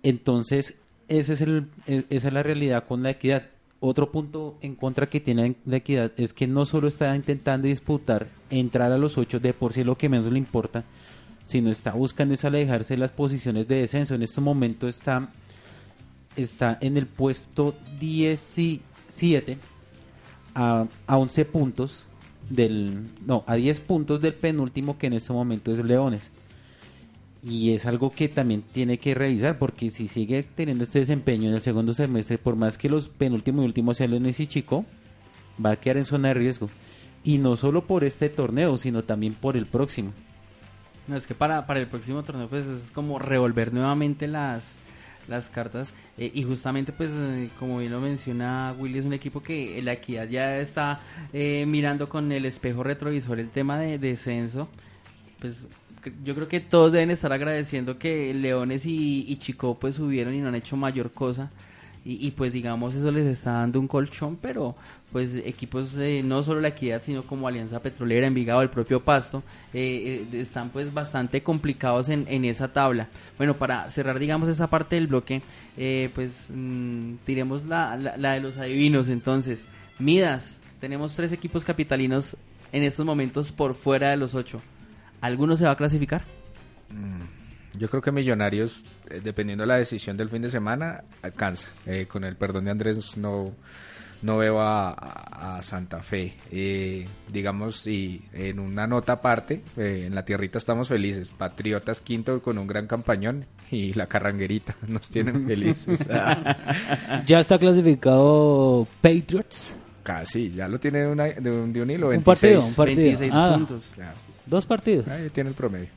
Entonces, ese es el, e- esa es la realidad con la equidad. Otro punto en contra que tiene la equidad es que no solo está intentando disputar entrar a los ocho, de por sí lo que menos le importa, sino está buscando es alejarse de las posiciones de descenso. En este momento está está en el puesto 17 a, a 11 puntos del no, a 10 puntos del penúltimo que en este momento es Leones. Y es algo que también tiene que revisar porque si sigue teniendo este desempeño en el segundo semestre, por más que los penúltimos y últimos sean Leones y Chico, va a quedar en zona de riesgo. Y no solo por este torneo, sino también por el próximo. No, es que para, para el próximo torneo pues es como revolver nuevamente las, las cartas. Eh, y justamente pues eh, como bien lo menciona Willy es un equipo que la equidad ya está eh, mirando con el espejo retrovisor el tema de descenso. Pues yo creo que todos deben estar agradeciendo que Leones y, y Chico pues subieron y no han hecho mayor cosa. Y, y, pues digamos eso les está dando un colchón pero pues equipos eh, no solo la equidad sino como Alianza Petrolera Envigado el propio Pasto eh, eh, están pues bastante complicados en, en esa tabla bueno para cerrar digamos esa parte del bloque eh, pues mm, tiremos la, la, la de los adivinos entonces Midas tenemos tres equipos capitalinos en estos momentos por fuera de los ocho ¿alguno se va a clasificar? Yo creo que Millonarios, eh, dependiendo de la decisión del fin de semana, alcanza. Con el perdón de Andrés, no, no veo a, Santa Fe. Eh, digamos, y en una nota aparte, eh, en la tierrita estamos felices. Patriotas quinto con un gran campañón y la carranguerita nos tienen felices. Ya está clasificado Patriots. Casi, ya lo tiene de, una- de un, de un hilo. Un partido, 26. un partido. 26 Ah, puntos Claro, Dos partidos. ahí tiene el promedio.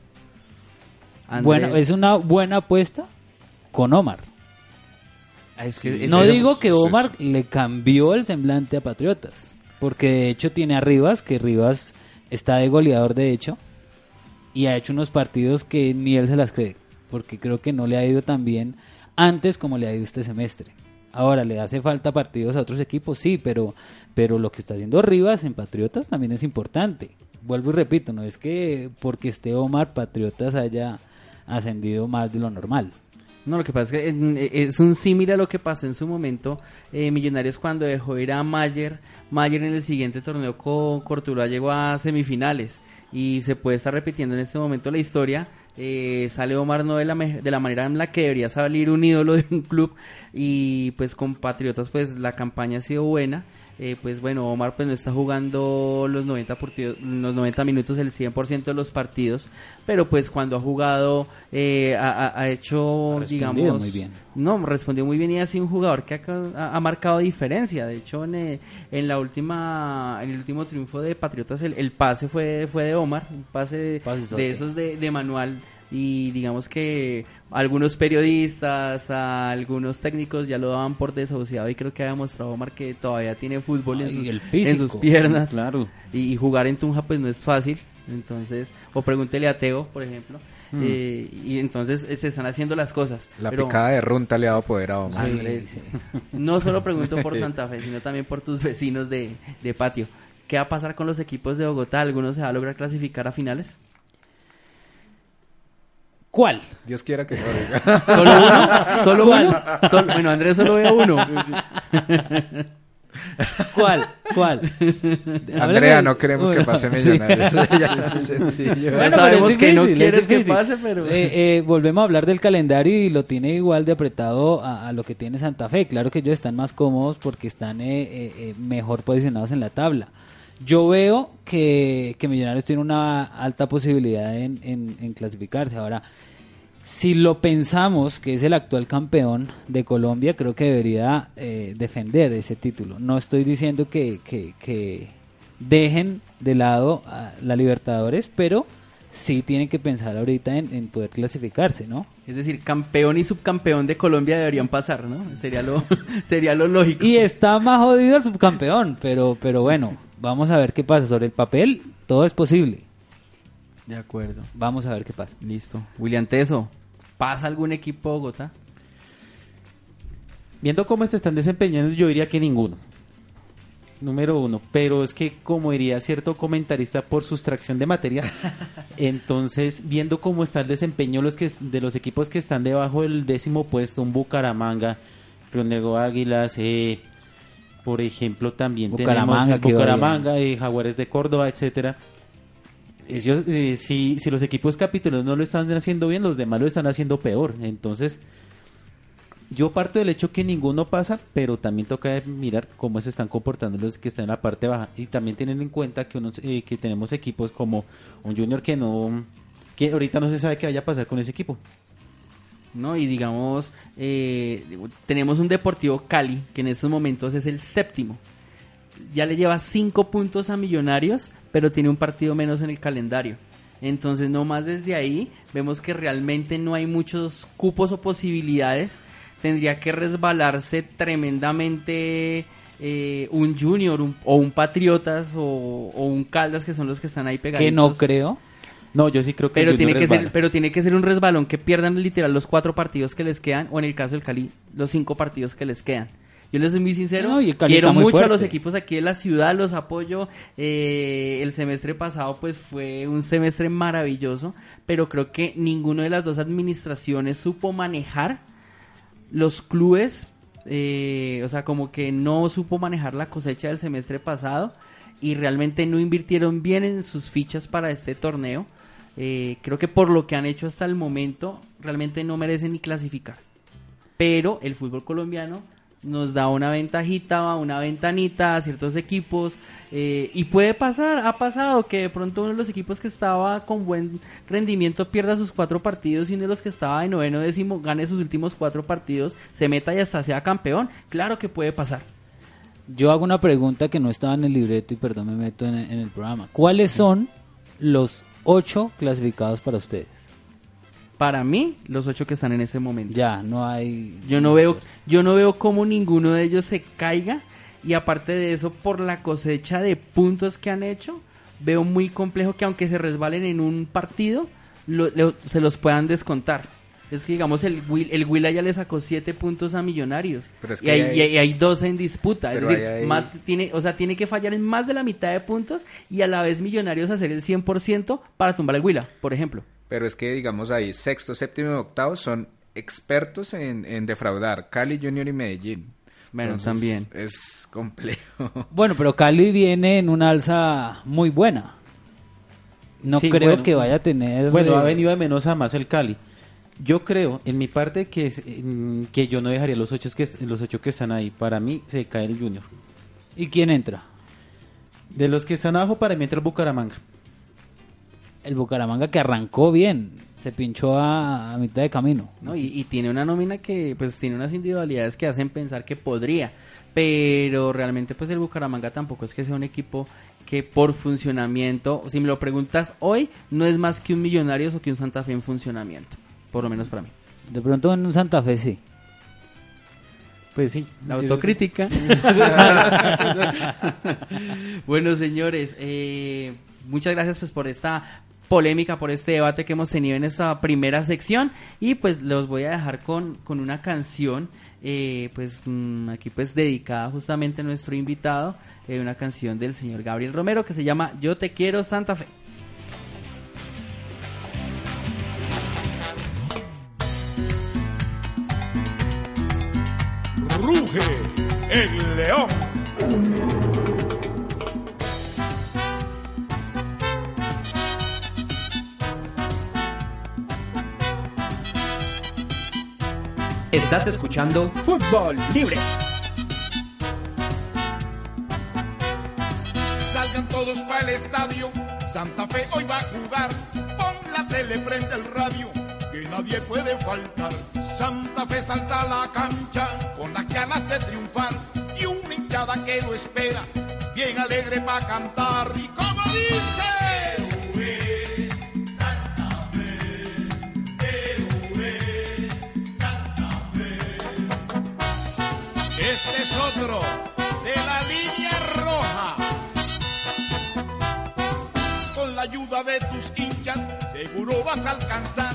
Andrés. Bueno, es una buena apuesta con Omar. Ah, es que- es No que- digo que eso es- Omar le cambió el semblante a Patriotas. porque de hecho tiene a Rivas, que Rivas está de goleador de hecho, y ha hecho unos partidos que ni él se las cree, porque creo que no le ha ido tan bien antes como le ha ido este semestre. Ahora, ¿le hace falta partidos a otros equipos? Sí, pero, pero lo que está haciendo Rivas en Patriotas también es importante. Vuelvo y repito, no es que porque esté Omar Patriotas haya ascendido más de lo normal. No, lo que pasa es que eh, es un símil a lo que pasó en su momento eh, Millonarios cuando dejó ir a Mayer. Mayer en el siguiente torneo con Cortuluá llegó a semifinales y se puede estar repitiendo en este momento la historia. Eh, sale Omar no de la, de la manera en la que debería salir un ídolo de un club y pues con Patriotas pues la campaña ha sido buena. Eh, pues bueno, Omar pues no está jugando los 90, partidos- los 90 minutos, el 100% de los partidos, pero pues cuando ha jugado eh, ha, ha- hecho, Ha respondido digamos... muy bien. No, respondió muy bien y ha sido un jugador que ha, ha- marcado diferencia. De hecho, en, eh, en la última, en el último triunfo de Patriotas, el, el pase fue, fue de Omar, un pase de esos de, de manual. Y digamos que algunos periodistas, a algunos técnicos ya lo daban por desahuciado y creo que ha demostrado Omar que todavía tiene fútbol en, sus, el en físico. sus piernas. Claro. Y, y jugar en Tunja pues no es fácil. Entonces, o pregúntele a Teo, por ejemplo. Mm. Eh, y entonces eh, se están haciendo las cosas. La Pero- picada de Runta le ha dado poder a Omar. No solo pregunto por Santa Fe, sino también por tus vecinos de, de patio. ¿Qué va a pasar con los equipos de Bogotá? ¿Alguno se va a lograr clasificar a finales? ¿Cuál? Dios quiera que no diga. ¿Solo uno? ¿Solo uno? Sol- bueno, Andrés solo ve uno. ¿Cuál? ¿Cuál? Andrea, no queremos que Uy, pase sí. Millonarios. Ya, sencillo. Ya Bueno, sabemos pero es que no difícil, es quieres que difícil. pase, pero- Eh, eh, volvemos a hablar del calendario y lo tiene igual de apretado a, a lo que tiene Santa Fe. Claro que ellos están más cómodos porque están eh, eh, eh, mejor posicionados en la tabla. Yo veo que, que Millonarios tiene una alta posibilidad en, clasificarse. Ahora, si lo pensamos que es el actual campeón de Colombia, creo que debería eh, defender ese título. No estoy diciendo que, que- que dejen de lado a la Libertadores, pero sí tienen que pensar ahorita en, en poder clasificarse, ¿no? Es decir, campeón y subcampeón de Colombia deberían pasar, ¿no? Sería lo, sería lo lógico. Y está más jodido el subcampeón, pero, pero bueno, vamos a ver qué pasa. Sobre el papel, todo es posible. De acuerdo. Vamos a ver qué pasa. Listo. William Teso, ¿pasa algún equipo de Bogotá? Viendo cómo se están desempeñando, yo diría que ninguno. Número uno. Pero es que, como diría cierto comentarista, por sustracción de materia, entonces, viendo cómo está el desempeño los que, de los equipos que están debajo del décimo puesto, un Bucaramanga, Río Negro Águilas, eh, por ejemplo, también Bucaramanga, tenemos Bucaramanga, eh, Jaguares de Córdoba, etcétera. Ellos, eh, si, si los equipos capítulos no lo están haciendo bien, los demás lo están haciendo peor. Entonces, yo parto del hecho que ninguno pasa, pero también toca mirar cómo se están comportando los que están en la parte baja. Y también tienen en cuenta que, unos, eh, que tenemos equipos como un Junior que no que ahorita no se sabe qué vaya a pasar con ese equipo. ¿no? Y digamos, eh, tenemos un Deportivo Cali, que en estos momentos es el séptimo. Ya le lleva cinco puntos a Millonarios, pero tiene un partido menos en el calendario. Entonces, nomás desde ahí vemos que realmente no hay muchos cupos o posibilidades. Tendría que resbalarse tremendamente eh, un Junior un- o un Patriotas o, o un Caldas, que son los que están ahí pegaditos. Que no creo. No, yo sí creo que Pero tiene, que resbala. ser, pero tiene que ser un resbalón que pierdan literal los cuatro partidos que les quedan, o en el caso del Cali, los cinco partidos que les quedan. Yo les soy muy sincero, No, quiero mucho a los equipos aquí de la ciudad, los apoyo. eh, el semestre pasado pues fue un semestre maravilloso, pero creo que ninguna de las dos administraciones supo manejar los clubes, eh, o sea, como que no supo manejar la cosecha del semestre pasado y realmente no invirtieron bien en sus fichas para este torneo. Eh, creo que por lo que han hecho hasta el momento, realmente no merecen ni clasificar. Pero el fútbol colombiano nos da una ventajita, una ventanita a ciertos equipos. eh, y puede pasar, ha pasado que de pronto uno de los equipos que estaba con buen rendimiento pierda sus cuatro partidos y uno de los que estaba de noveno décimo gane sus últimos cuatro partidos, se meta y hasta sea campeón. Claro que puede pasar. Yo hago una pregunta que no estaba en el libreto y perdón me meto en, en el programa. ¿Cuáles son los ocho clasificados para ustedes? Para mí, los ocho que están en ese momento. Ya, no hay... Yo no veo, yo no veo cómo ninguno de ellos se caiga y aparte de eso, por la cosecha de puntos que han hecho, veo muy complejo que aunque se resbalen en un partido, lo- se los puedan descontar. Es que digamos el Will, el Willa ya le sacó 7 puntos a Millonarios Pero es y, que hay, y hay- y hay 12 en disputa. Es decir, hay- más tiene, o sea, tiene que fallar en más de la mitad de puntos y a la vez Millonarios hacer el 100% para tumbar al Huila, por ejemplo. Pero es que, digamos, ahí sexto, séptimo y octavo son expertos en, en defraudar. Cali, Junior y Medellín. Bueno, Entonces, también. Es complejo. Bueno, pero Cali viene en una alza muy buena. No Sí, creo bueno. que vaya a tener... Bueno, ha venido de menos a más el Cali. Yo creo, en mi parte, que, que yo no dejaría los ocho, que, los ocho que están ahí. Para mí se cae el Junior. ¿Y quién entra? De los que están abajo, para mí entra el Bucaramanga. El Bucaramanga que arrancó bien. Se pinchó a, a mitad de camino. ¿no? Y, y tiene una nómina que pues tiene unas individualidades que hacen pensar que podría, pero realmente pues el Bucaramanga tampoco es que sea un equipo que por funcionamiento, si me lo preguntas hoy, no es más que un Millonarios o que un Santa Fe en funcionamiento, por lo menos para mí. De pronto en un Santa Fe sí. Pues sí. La sí. autocrítica. bueno, señores, eh, muchas gracias pues por esta polémica, por este debate que hemos tenido en esta primera sección y pues los voy a dejar con, con una canción, eh, pues mm, aquí pues dedicada justamente a nuestro invitado, eh, una canción del señor Gabriel Romero que se llama Yo te quiero Santa Fe. ruge el león. Estás escuchando Fútbol libre. Salgan todos para el estadio. Santa Fe hoy va a jugar. Pon la tele, prende el radio. Que nadie puede faltar. Santa Fe salta a la cancha con las ganas de triunfar. Y una hinchada que lo espera. Bien alegre para cantar. Y como dice. De la línea roja. Con la ayuda de tus hinchas, seguro vas a alcanzar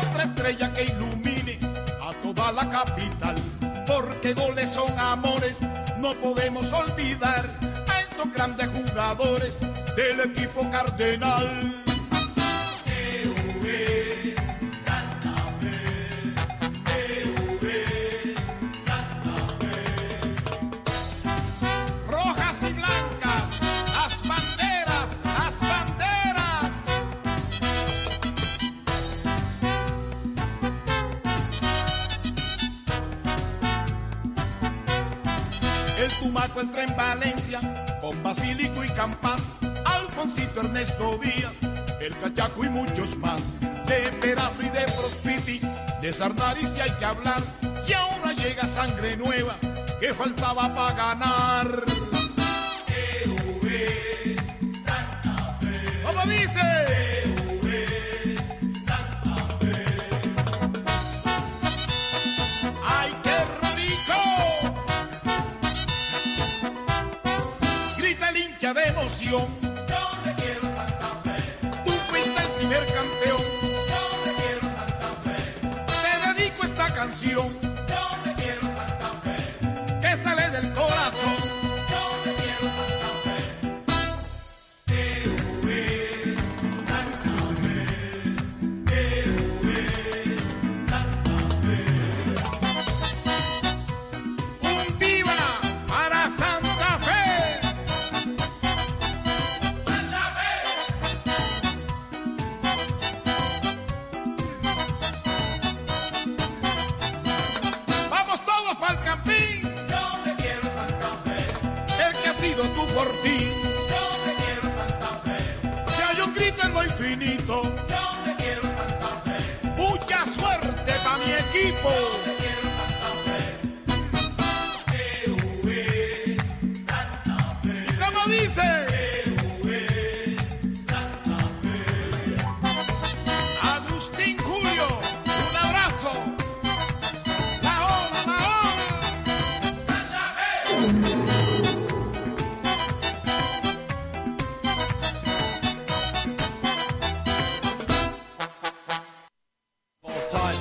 otra estrella que ilumine a toda la capital. Porque goles son amores, no podemos olvidar a estos grandes jugadores del equipo cardenal. Entra en Valencia con Basílico y Campas, Alfoncito Ernesto Díaz, el Cachaco y muchos más. De Perazo y de Prospiti, de Sarnari si hay que hablar. Y ahora llega sangre nueva que faltaba para ganar. ¿Cómo dice?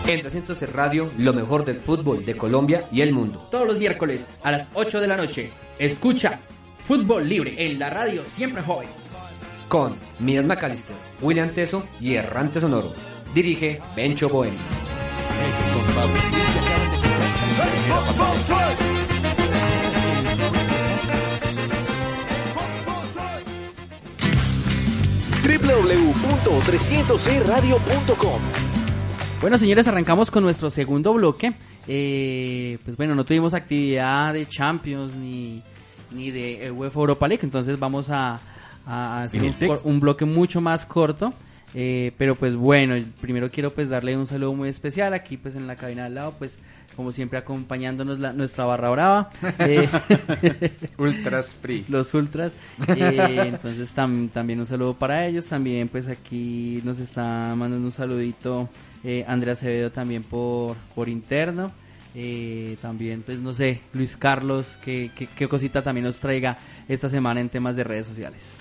En 300 Radio, lo mejor del fútbol de Colombia y el mundo. Todos los miércoles a las 8 de la noche. Escucha Fútbol Libre en la radio Siempre Joven. Con Midas McAllister, William Teso y Errante Sonoro. Dirige Bencho Bohem. www.300radio.com Bueno, señores, arrancamos con nuestro segundo bloque. Eh, pues bueno, no tuvimos actividad de Champions ni, ni de eh, UEFA Europa League, entonces vamos a, a hacer un, un bloque mucho más corto. Eh, pero pues bueno, primero quiero pues darle un saludo muy especial aquí pues en la cabina al lado, pues como siempre acompañándonos la- nuestra barra brava. Eh, Ultras Free. los ultras. Eh, entonces tam- también un saludo para ellos. También pues aquí nos está mandando un saludito eh, Andrea Acevedo también por, por interno. Eh, también pues no sé, Luis Carlos, qué, qué, qué cosita también nos traiga esta semana en temas de redes sociales.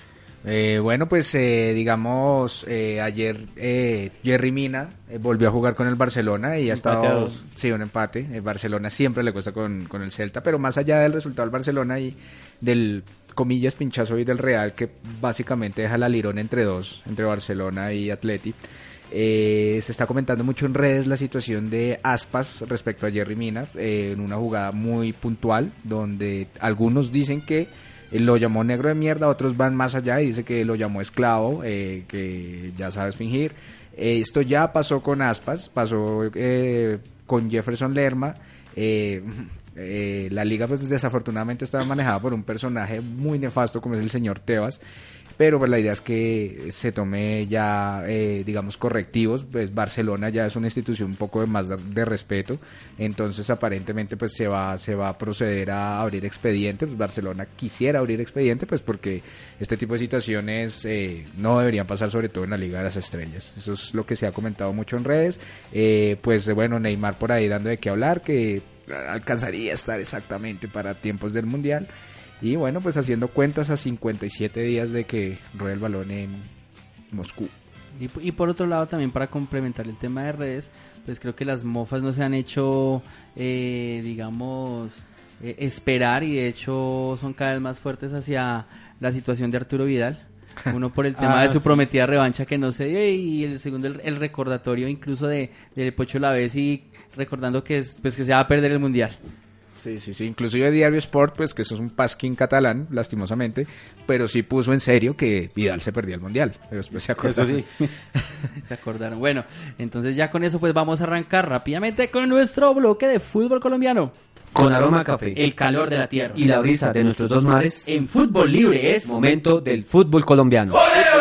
Eh, bueno, pues eh, digamos, eh, ayer eh, Jerry Mina eh, volvió a jugar con el Barcelona y ha Empate estado... dos. Sí, un empate. El Barcelona siempre le cuesta con, con el Celta, pero más allá del resultado del Barcelona y del, comillas, pinchazo hoy del Real, que básicamente deja la lirón entre dos, entre Barcelona y Atleti. Eh, se está comentando mucho en redes la situación de Aspas respecto a Jerry Mina eh, en una jugada muy puntual donde algunos dicen que lo llamó negro de mierda, otros van más allá y dice que lo llamó esclavo, eh, que ya sabes fingir. Eh, esto ya pasó con Aspas, pasó con Jefferson Lerma. la liga pues desafortunadamente estaba manejada por un personaje muy nefasto como es el señor Tebas pero pues la idea es que se tome ya, eh, digamos, correctivos, pues Barcelona ya es una institución un poco de más de, respeto, entonces aparentemente pues se va, se va a proceder a abrir expediente, pues Barcelona quisiera abrir expediente, pues porque este tipo de situaciones eh, no deberían pasar sobre todo en la Liga de las Estrellas, eso es lo que se ha comentado mucho en redes, eh, pues bueno, Neymar por ahí dando de qué hablar, que alcanzaría a estar exactamente para tiempos del Mundial, y bueno, pues haciendo cuentas a 57 días de que ruede el balón en Moscú. Y, por otro lado, también para complementar el tema de redes, pues creo que las mofas no se han hecho, eh, digamos, eh, esperar y de hecho son cada vez más fuertes hacia la situación de Arturo Vidal. Uno por el tema Ah, de su sí. prometida revancha que no se dio y el segundo el, el recordatorio incluso de, de Pocho Lavés y recordando que, es- pues, que se va a perder el Mundial. Sí, sí, sí. Inclusive Diario Sport, pues que eso es un pasquín catalán, lastimosamente, pero sí puso en serio que Vidal se perdía el Mundial. Pero después se acordó. Eso sí. Se acordaron. Bueno, entonces ya con eso pues vamos a arrancar rápidamente con nuestro bloque de fútbol colombiano. Con aroma a café El calor de la tierra. y la brisa de nuestros dos mares. En fútbol libre es Momento del fútbol colombiano. Bueno,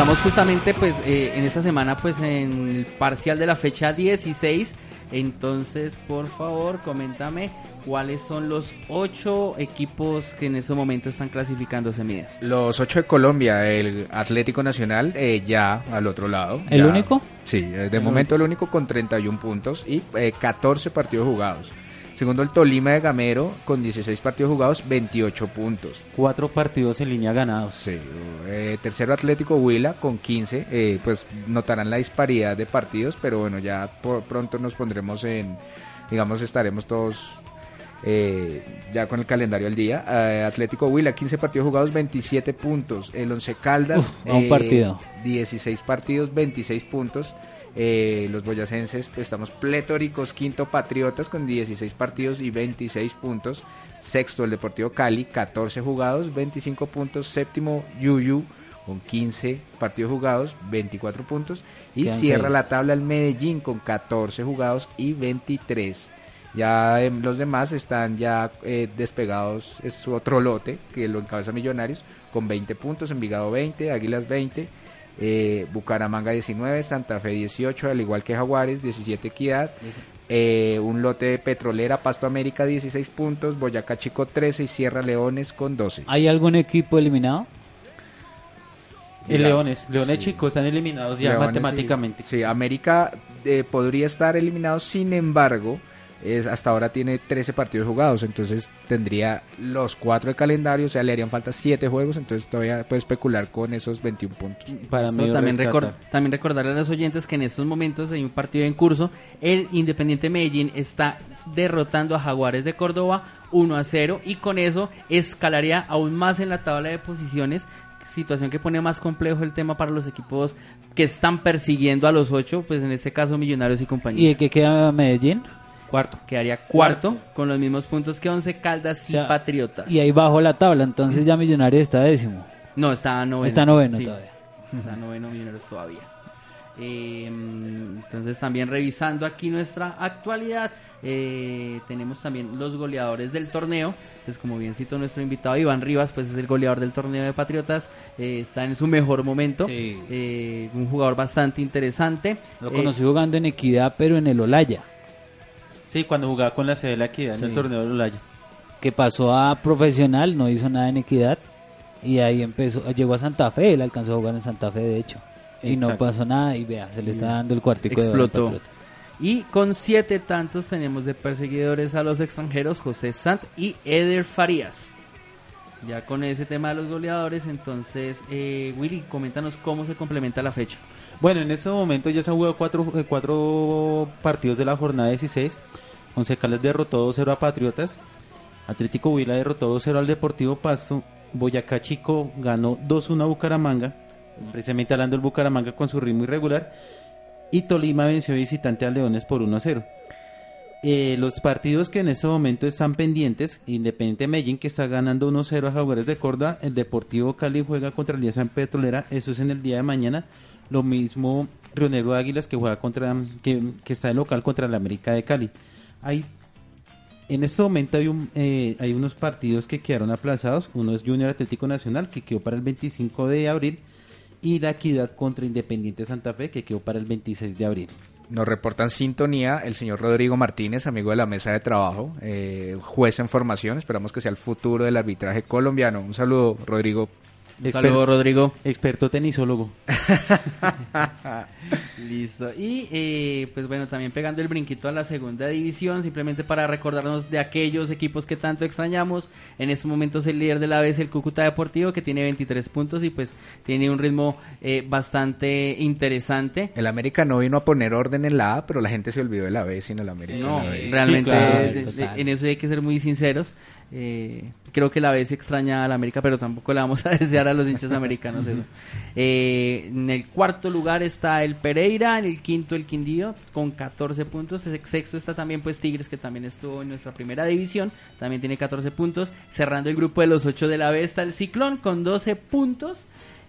estamos justamente pues eh, en esta semana pues en el parcial de la fecha 16. Entonces, por favor, coméntame cuáles son los ocho equipos que en este momento están clasificándose Midas. Los ocho de Colombia, el Atlético Nacional, eh, ya al otro lado. ¿El ya- único? Sí, eh, de momento el único con 31 puntos y eh, 14 partidos jugados. Segundo, el Tolima de Gamero con 16 partidos jugados, 28 puntos. Cuatro partidos en línea ganados. Sí, eh, tercero Atlético Huila con 15, eh, pues notarán la disparidad de partidos, pero bueno, ya por pronto nos pondremos en, digamos, estaremos todos eh, ya con el calendario al día. Eh, Atlético Huila, 15 partidos jugados, 27 puntos. El Once Caldas, Uf, un partido. 16 partidos, 26 puntos. Eh, los boyacenses pues, estamos pletóricos, quinto Patriotas con 16 partidos y 26 puntos, sexto el Deportivo Cali, 14 jugados, 25 puntos, séptimo Yuyu con 15 partidos jugados, 24 puntos y cierra seis. la tabla el Medellín con 14 jugados y 23. Ya em, los demás están ya eh, despegados, es su otro lote que lo encabeza Millonarios con 20 puntos, Envigado 20, Águilas 20, eh, Bucaramanga 19, Santa Fe 18, al igual que Jaguares 17 Equidad, eh, un lote de Petrolera, Pasto América 16 puntos, Boyacá Chico 13 y Sierra Leones con 12. ¿Hay algún equipo eliminado? El Mira, Leones. Leones sí. chicos están eliminados ya Leones, matemáticamente. Sí, Sí, América eh, podría estar eliminado, sin embargo, es, hasta ahora tiene 13 partidos jugados, entonces tendría los 4 de calendario, o sea, le harían falta 7 juegos, entonces todavía puede especular con esos 21 puntos. Para mí también, rescatar. recor- también recordarle a los oyentes que en estos momentos hay un partido en curso. El Independiente Medellín está derrotando a Jaguares de Córdoba 1 a 0 y con eso escalaría aún más en la tabla de posiciones. Situación que pone más complejo el tema para los equipos que están persiguiendo a los ocho, pues en este caso Millonarios y ¿Y compañía. de qué queda Medellín? Cuarto. Quedaría cuarto, con los mismos puntos que Once Caldas y O sea, Patriotas. Y ahí bajo la tabla, entonces ya Millonarios está décimo. No, está noveno. Está noveno sí. todavía. Está noveno Millonarios todavía. Eh, entonces también revisando aquí nuestra actualidad, eh, tenemos también los goleadores del torneo. Pues como bien citó nuestro invitado Iván Rivas, pues es el goleador del torneo de Patriotas. eh, está en su mejor momento. Sí. eh, un jugador bastante interesante. Lo Eh, conocí jugando en Equidad, pero en el Olaya. Sí, cuando jugaba con la sede de la Equidad en el torneo de Olaya. Que pasó a profesional, no hizo nada en Equidad. Y ahí empezó, llegó a Santa Fe, él alcanzó a jugar en Santa Fe, de hecho. Y no pasó nada, y vea, se le está dando el cuartico de oro al explotó. Y con siete tantos tenemos de perseguidores a los extranjeros José Sant y Eder Farías. Ya con ese tema de los goleadores, entonces, eh, Willy, coméntanos cómo se complementa la fecha. Bueno, en este momento ya se han jugado cuatro, eh, cuatro partidos de la jornada 16. Once Caldas derrotó 2-0 a Patriotas. Atlético Huila derrotó 2-0 al Deportivo Pasto. Boyacá Chico ganó 2-1 a Bucaramanga. Precisamente hablando del Bucaramanga con su ritmo irregular. Y Tolima venció visitante a Leones por 1-0. Eh, los partidos que en este momento están pendientes, Independiente Medellín que está ganando 1-0 a Jaguares de Córdoba, el Deportivo Cali juega contra Alianza Petrolera, eso es en el día de mañana, lo mismo Río Negro Águilas que juega contra, que, está de local contra la América de Cali. Hay, en este momento hay, un, eh, hay unos partidos que quedaron aplazados, uno es Junior Atlético Nacional que quedó para el 25 de abril y la Equidad contra Independiente Santa Fe que quedó para el 26 de abril. Nos reportan sintonía el señor Rodrigo Martínez, amigo de la mesa de trabajo, eh, juez en formación. Esperamos que sea el futuro del arbitraje colombiano. Un saludo, Rodrigo. Un Exper- saludo, Rodrigo. Experto tenisólogo. Listo. Y eh, pues bueno, también pegando el brinquito a la segunda división, simplemente para recordarnos de aquellos equipos que tanto extrañamos. En estos momentos el líder de la vez, el Cúcuta Deportivo, que tiene 23 puntos y pues tiene un ritmo eh, bastante interesante. El América no vino a poner orden en la A, pero la gente se olvidó de la B sin el América. No, en la B. realmente claro, en eso hay que ser muy sinceros. Eh, creo que la vez extraña a la América, pero tampoco le vamos a desear a los hinchas americanos eso. Eh, en el cuarto lugar está el Pereira, en el quinto el Quindío con 14 puntos. El sexto está también pues Tigres, que también estuvo en nuestra primera división, también tiene 14 puntos. Cerrando el grupo de los 8 de la B está el Ciclón con 12 puntos.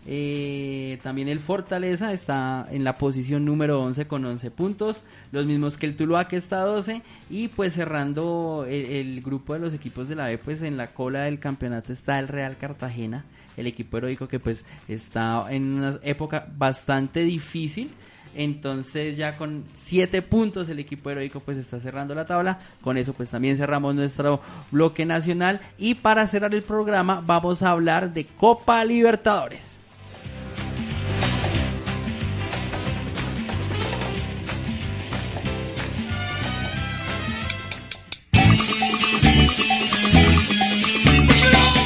Eh, también el Fortaleza está en la posición número 11 con 11 puntos, los mismos que el Tuluá que está a 12 y pues cerrando el, grupo de los equipos de la B pues en la cola del campeonato está el Real Cartagena, el equipo heroico que pues está en una época bastante difícil. Entonces ya con 7 puntos el equipo heroico pues está cerrando la tabla. Con eso pues también cerramos nuestro bloque nacional. Y para cerrar el programa vamos a hablar de Copa Libertadores.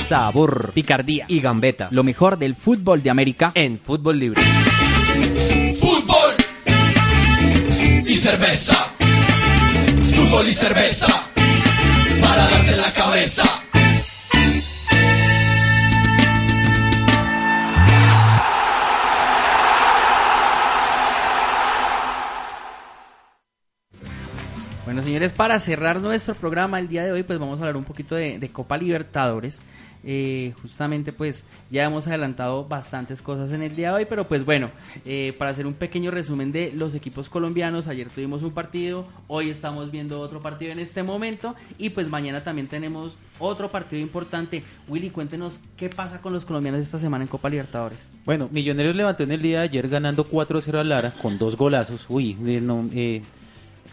Sabor Picardía. y gambeta Lo mejor del fútbol de América. en fútbol libre. Fútbol y cerveza. Fútbol y cerveza. Para darse en la cabeza. Bueno, señores, para cerrar nuestro programa el día de hoy, pues vamos a hablar un poquito de, de Copa Libertadores. Eh, justamente, pues ya hemos adelantado bastantes cosas en el día de hoy, pero pues bueno, eh, para hacer un pequeño resumen de los equipos colombianos, ayer tuvimos un partido, hoy estamos viendo otro partido en este momento y pues mañana también tenemos otro partido importante. Willy, cuéntenos qué pasa con los colombianos esta semana en Copa Libertadores. Bueno, Millonarios levantó en el día de ayer ganando 4-0 a Lara con dos golazos. Uy, de no- eh,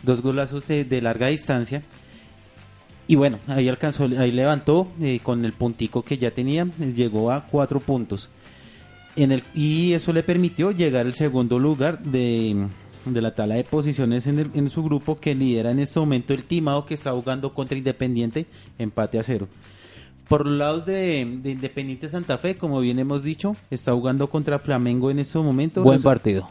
dos golazos de, de larga distancia. Y bueno, ahí alcanzó, ahí levantó eh, con el puntico que ya tenía, llegó a cuatro puntos. En el, y eso le permitió llegar al segundo lugar de, de la tabla de posiciones en, el- en su grupo que lidera en este momento el Timao que está jugando contra Independiente, empate a cero. Por los lados de, de Independiente Santa Fe, como bien hemos dicho, está jugando contra Flamengo en este momento. Buen partido.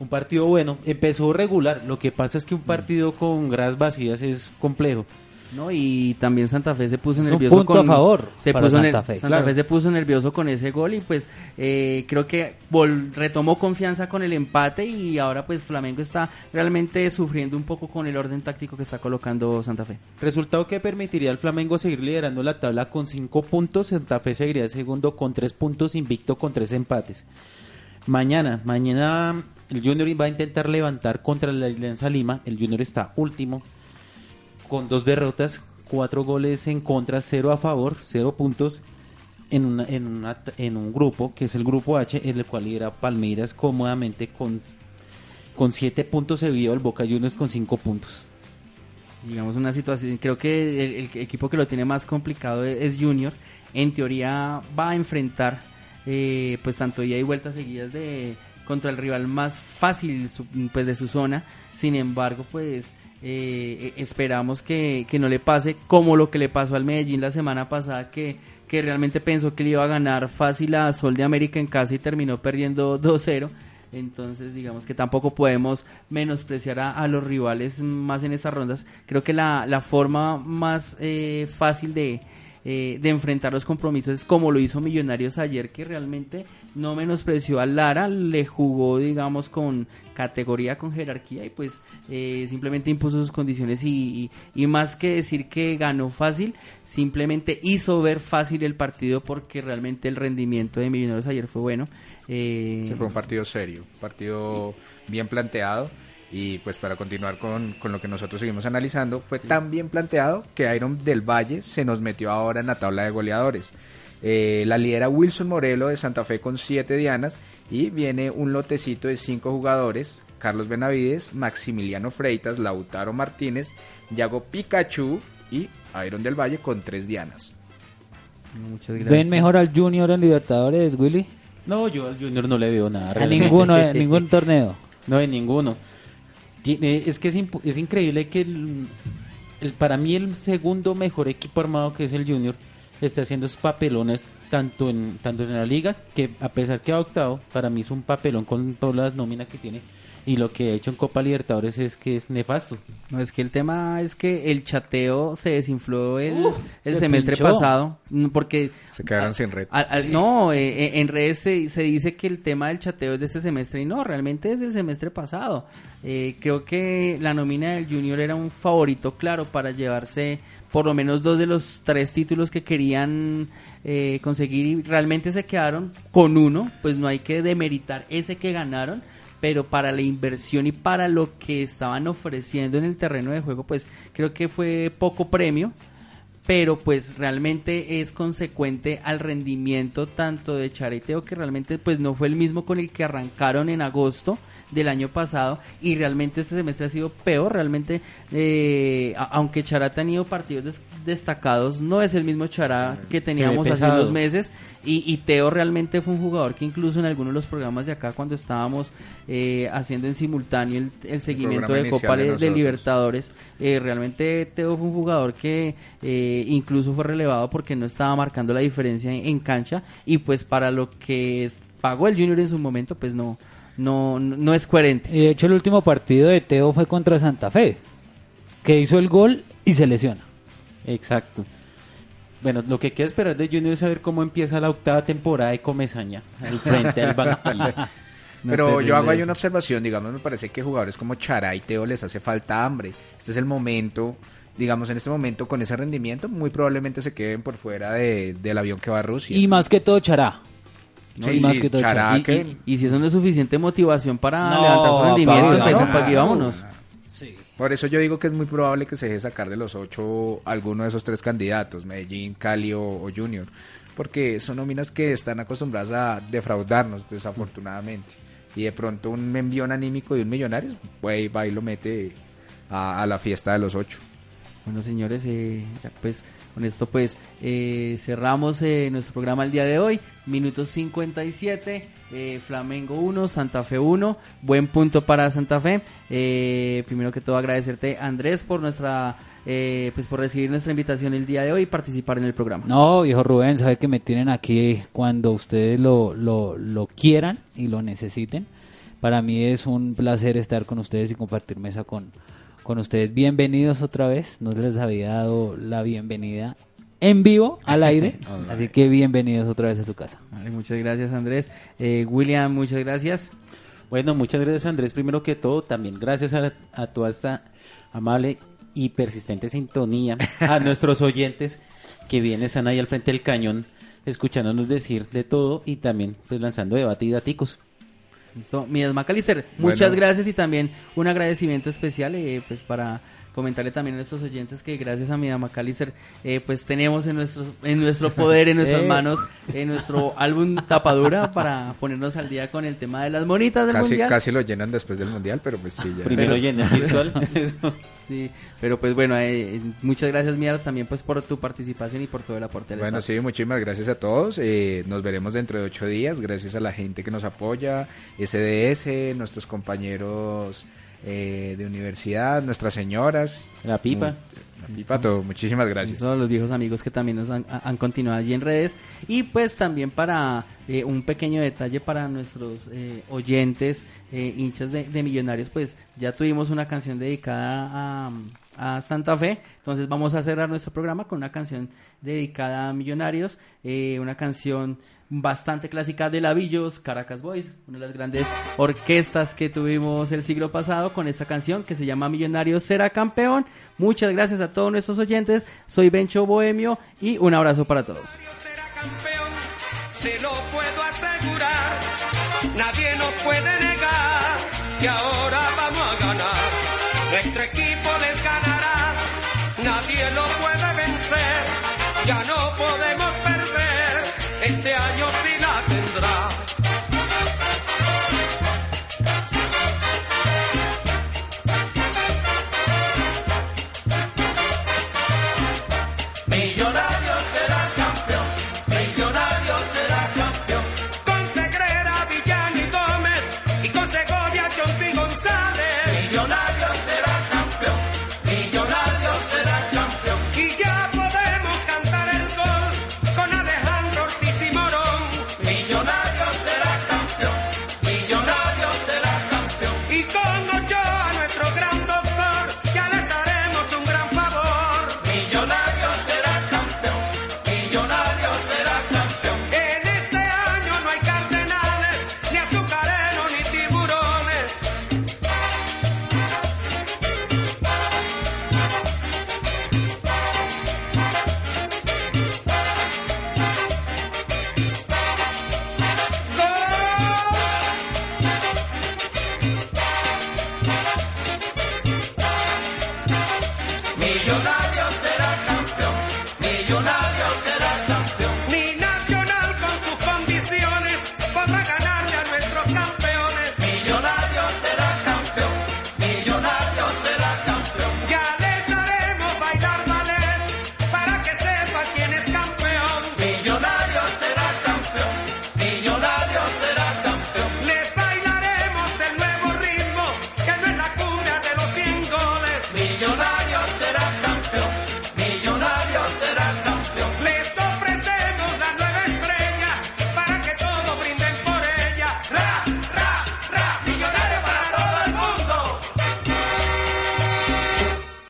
Un partido bueno, empezó regular. Lo que pasa es que un partido con gradas vacías es complejo. ¿No? Y también Santa Fe se puso Es un nervioso punto con a favor se puso Santa Fe. Santa Claro. Fe se puso nervioso con ese gol y pues eh, creo que vol- retomó confianza con el empate y ahora pues Flamengo está realmente sufriendo un poco con el orden táctico que está colocando Santa Fe. Resultado que permitiría al Flamengo seguir liderando la tabla con cinco puntos. Santa Fe seguiría segundo con tres puntos, invicto con tres empates. Mañana, mañana el Junior va a intentar levantar contra la Alianza Lima. El Junior está último con dos derrotas, cuatro goles en contra, cero a favor, cero puntos en, una- en, una- en un grupo que es el grupo H, en el cual lidera Palmeiras cómodamente con, con siete puntos seguido el Boca Juniors con cinco puntos. digamos una situación creo que el, equipo que lo tiene más complicado es, es Junior en teoría va a enfrentar eh, pues tanto ida y vuelta seguidas de contra el rival más fácil pues de su zona sin embargo pues eh, eh, esperamos que, que no le pase como lo que le pasó al Medellín la semana pasada que que realmente pensó que le iba a ganar fácil a Sol de América en casa y terminó perdiendo 2-0 entonces, digamos que tampoco podemos menospreciar a, los rivales más en estas rondas. Creo que la, la forma más eh, fácil de, eh, de enfrentar los compromisos es como lo hizo Millonarios ayer, que realmente no menospreció a Lara, le jugó, digamos, con categoría, con jerarquía y pues eh, simplemente impuso sus condiciones y, y- y más que decir que ganó fácil, simplemente hizo ver fácil el partido porque realmente el rendimiento de Millonarios ayer fue bueno. Eh, Sí, fue un partido serio, un partido bien planteado. Y pues para continuar con, con lo que nosotros seguimos analizando, fue tan bien planteado que Iron del Valle se nos metió ahora en la tabla de goleadores. Eh, la lidera Wilson Morelo de Santa Fe con 7 dianas y viene un lotecito de 5 jugadores, Carlos Benavides, Maximiliano Freitas, Lautaro Martínez, Yago Pikachu y Iron del Valle con 3 dianas. Muchas gracias. ¿Ven mejor al Junior en Libertadores, Willy? No, yo al Junior no le veo nada. A realmente. ninguno, en ningún torneo. No, en ninguno. Tiene- es que es, es increíble que el, el- para mí el segundo mejor equipo armado que es el Junior está haciendo sus papelones tanto en tanto en la liga que a pesar que ha octavo para mí es un papelón con todas las nóminas que tiene y lo que ha hecho en Copa Libertadores es que es nefasto. No, es que el tema es que el chateo se desinfló el, el se semestre pinchó. pasado, mm, porque... Se quedaron sin red. no, eh, eh, en redes se, se dice que el tema del chateo es de este semestre y no, realmente es del semestre pasado. Eh, creo que la nómina del Junior era un favorito claro para llevarse por lo menos dos de los tres títulos que querían eh, conseguir y realmente se quedaron con uno, pues no hay que demeritar ese que ganaron, pero para la inversión y para lo que estaban ofreciendo en el terreno de juego, pues creo que fue poco premio, pero pues realmente es consecuente al rendimiento tanto de Chareteo que realmente pues no fue el mismo con el que arrancaron en agosto del año pasado y realmente este semestre ha sido peor realmente eh, aunque Chará ha tenido partidos des- destacados no es el mismo Chará que teníamos hace unos meses y, y Teo realmente fue un jugador que incluso en algunos de los programas de acá cuando estábamos eh, haciendo en simultáneo el, el seguimiento de Copa de. Libertadores eh, realmente Teo fue un jugador que eh, incluso fue relevado porque no estaba marcando la diferencia en, en cancha y pues para lo que es- pagó el Junior en su momento pues no no no, no es coherente Y de hecho, el último partido de Teo fue contra Santa Fe, que hizo el gol y se lesiona. Exacto. Bueno, lo que queda esperar de Junior es saber cómo empieza la octava temporada de Comesaña al frente del banquillo. No Pero yo hago ahí una observación, digamos, me parece que jugadores como Chara y Teo les hace falta hambre. Este es el momento, digamos, en este momento con ese rendimiento, muy probablemente se queden por fuera de- del avión que va a Rusia. Y más que todo, Chará. Sí, y más sí, que todo, Chará, Chará. y, que- y- y si eso no es suficiente motivación para No, levantar su rendimiento papá, entonces no, para aquí no. vámonos Por eso yo digo que es muy probable que se deje sacar de los ocho alguno de esos tres candidatos, Medellín, Cali o, o Junior, porque son nóminas que están acostumbradas a defraudarnos, desafortunadamente. Y de pronto un envión anímico de un millonario, pues va y lo mete a, a la fiesta de los ocho. Bueno, señores, eh, ya pues Con esto pues eh, cerramos eh, nuestro programa el día de hoy. Minuto 57, eh, Flamengo 1, Santa Fe 1. Buen punto para Santa Fe. Eh, primero que todo agradecerte Andrés por nuestra... eh, pues por recibir nuestra invitación el día de hoy y participar en el programa. No, viejo Rubén, sabe que me tienen aquí cuando ustedes lo, lo, lo quieran y lo necesiten. Para mí es un placer estar con ustedes y compartir mesa con, con ustedes. Bienvenidos otra vez. No les había dado la bienvenida en vivo al aire. así que bienvenidos otra vez a su casa. Vale, muchas gracias Andrés. Eh, William, muchas gracias. Bueno, muchas gracias Andrés. Primero que todo, también gracias a, a toda esta amable y persistente sintonía, a nuestros oyentes que vienen, están ahí al frente del cañón, escuchándonos decir de todo y también pues lanzando debate y daticos. Listo. Midas Macalister, Bueno. muchas gracias y también un agradecimiento especial eh, pues para comentarle también a nuestros oyentes que gracias a Midas Macalister eh, pues tenemos en nuestro, en nuestro poder, en nuestras Eh. manos, en nuestro álbum tapadura para ponernos al día con el tema de las monitas del Casi, mundial. casi lo llenan después del mundial, pero pues sí, ya. Primero Pero- el virtual. Sí, pero pues bueno, eh, muchas gracias Midas también pues por tu participación y por todo el aporte Bueno, sí, muchísimas gracias a todos. eh, nos veremos dentro de ocho días. Gracias a la gente que nos apoya, SDS, nuestros compañeros eh, de universidad, nuestras señoras. La pipa. Pipa, todo. Muchísimas gracias. Todos los viejos amigos que también nos han, han continuado allí en redes. Y pues también para eh, un pequeño detalle para nuestros eh, oyentes, eh, hinchas de, de Millonarios, pues ya tuvimos una canción dedicada a, a Santa Fe. Entonces vamos a cerrar nuestro programa con una canción dedicada a Millonarios. eh, una canción bastante clásica de Lavillos, Caracas Boys, una de las grandes orquestas que tuvimos el siglo pasado con esta canción que se llama Millonarios será campeón. Muchas gracias a todos nuestros oyentes. Soy Bencho Bohemio y un abrazo para todos. Nuestro equipo les ganará, nadie lo puede vencer. Ya no podemos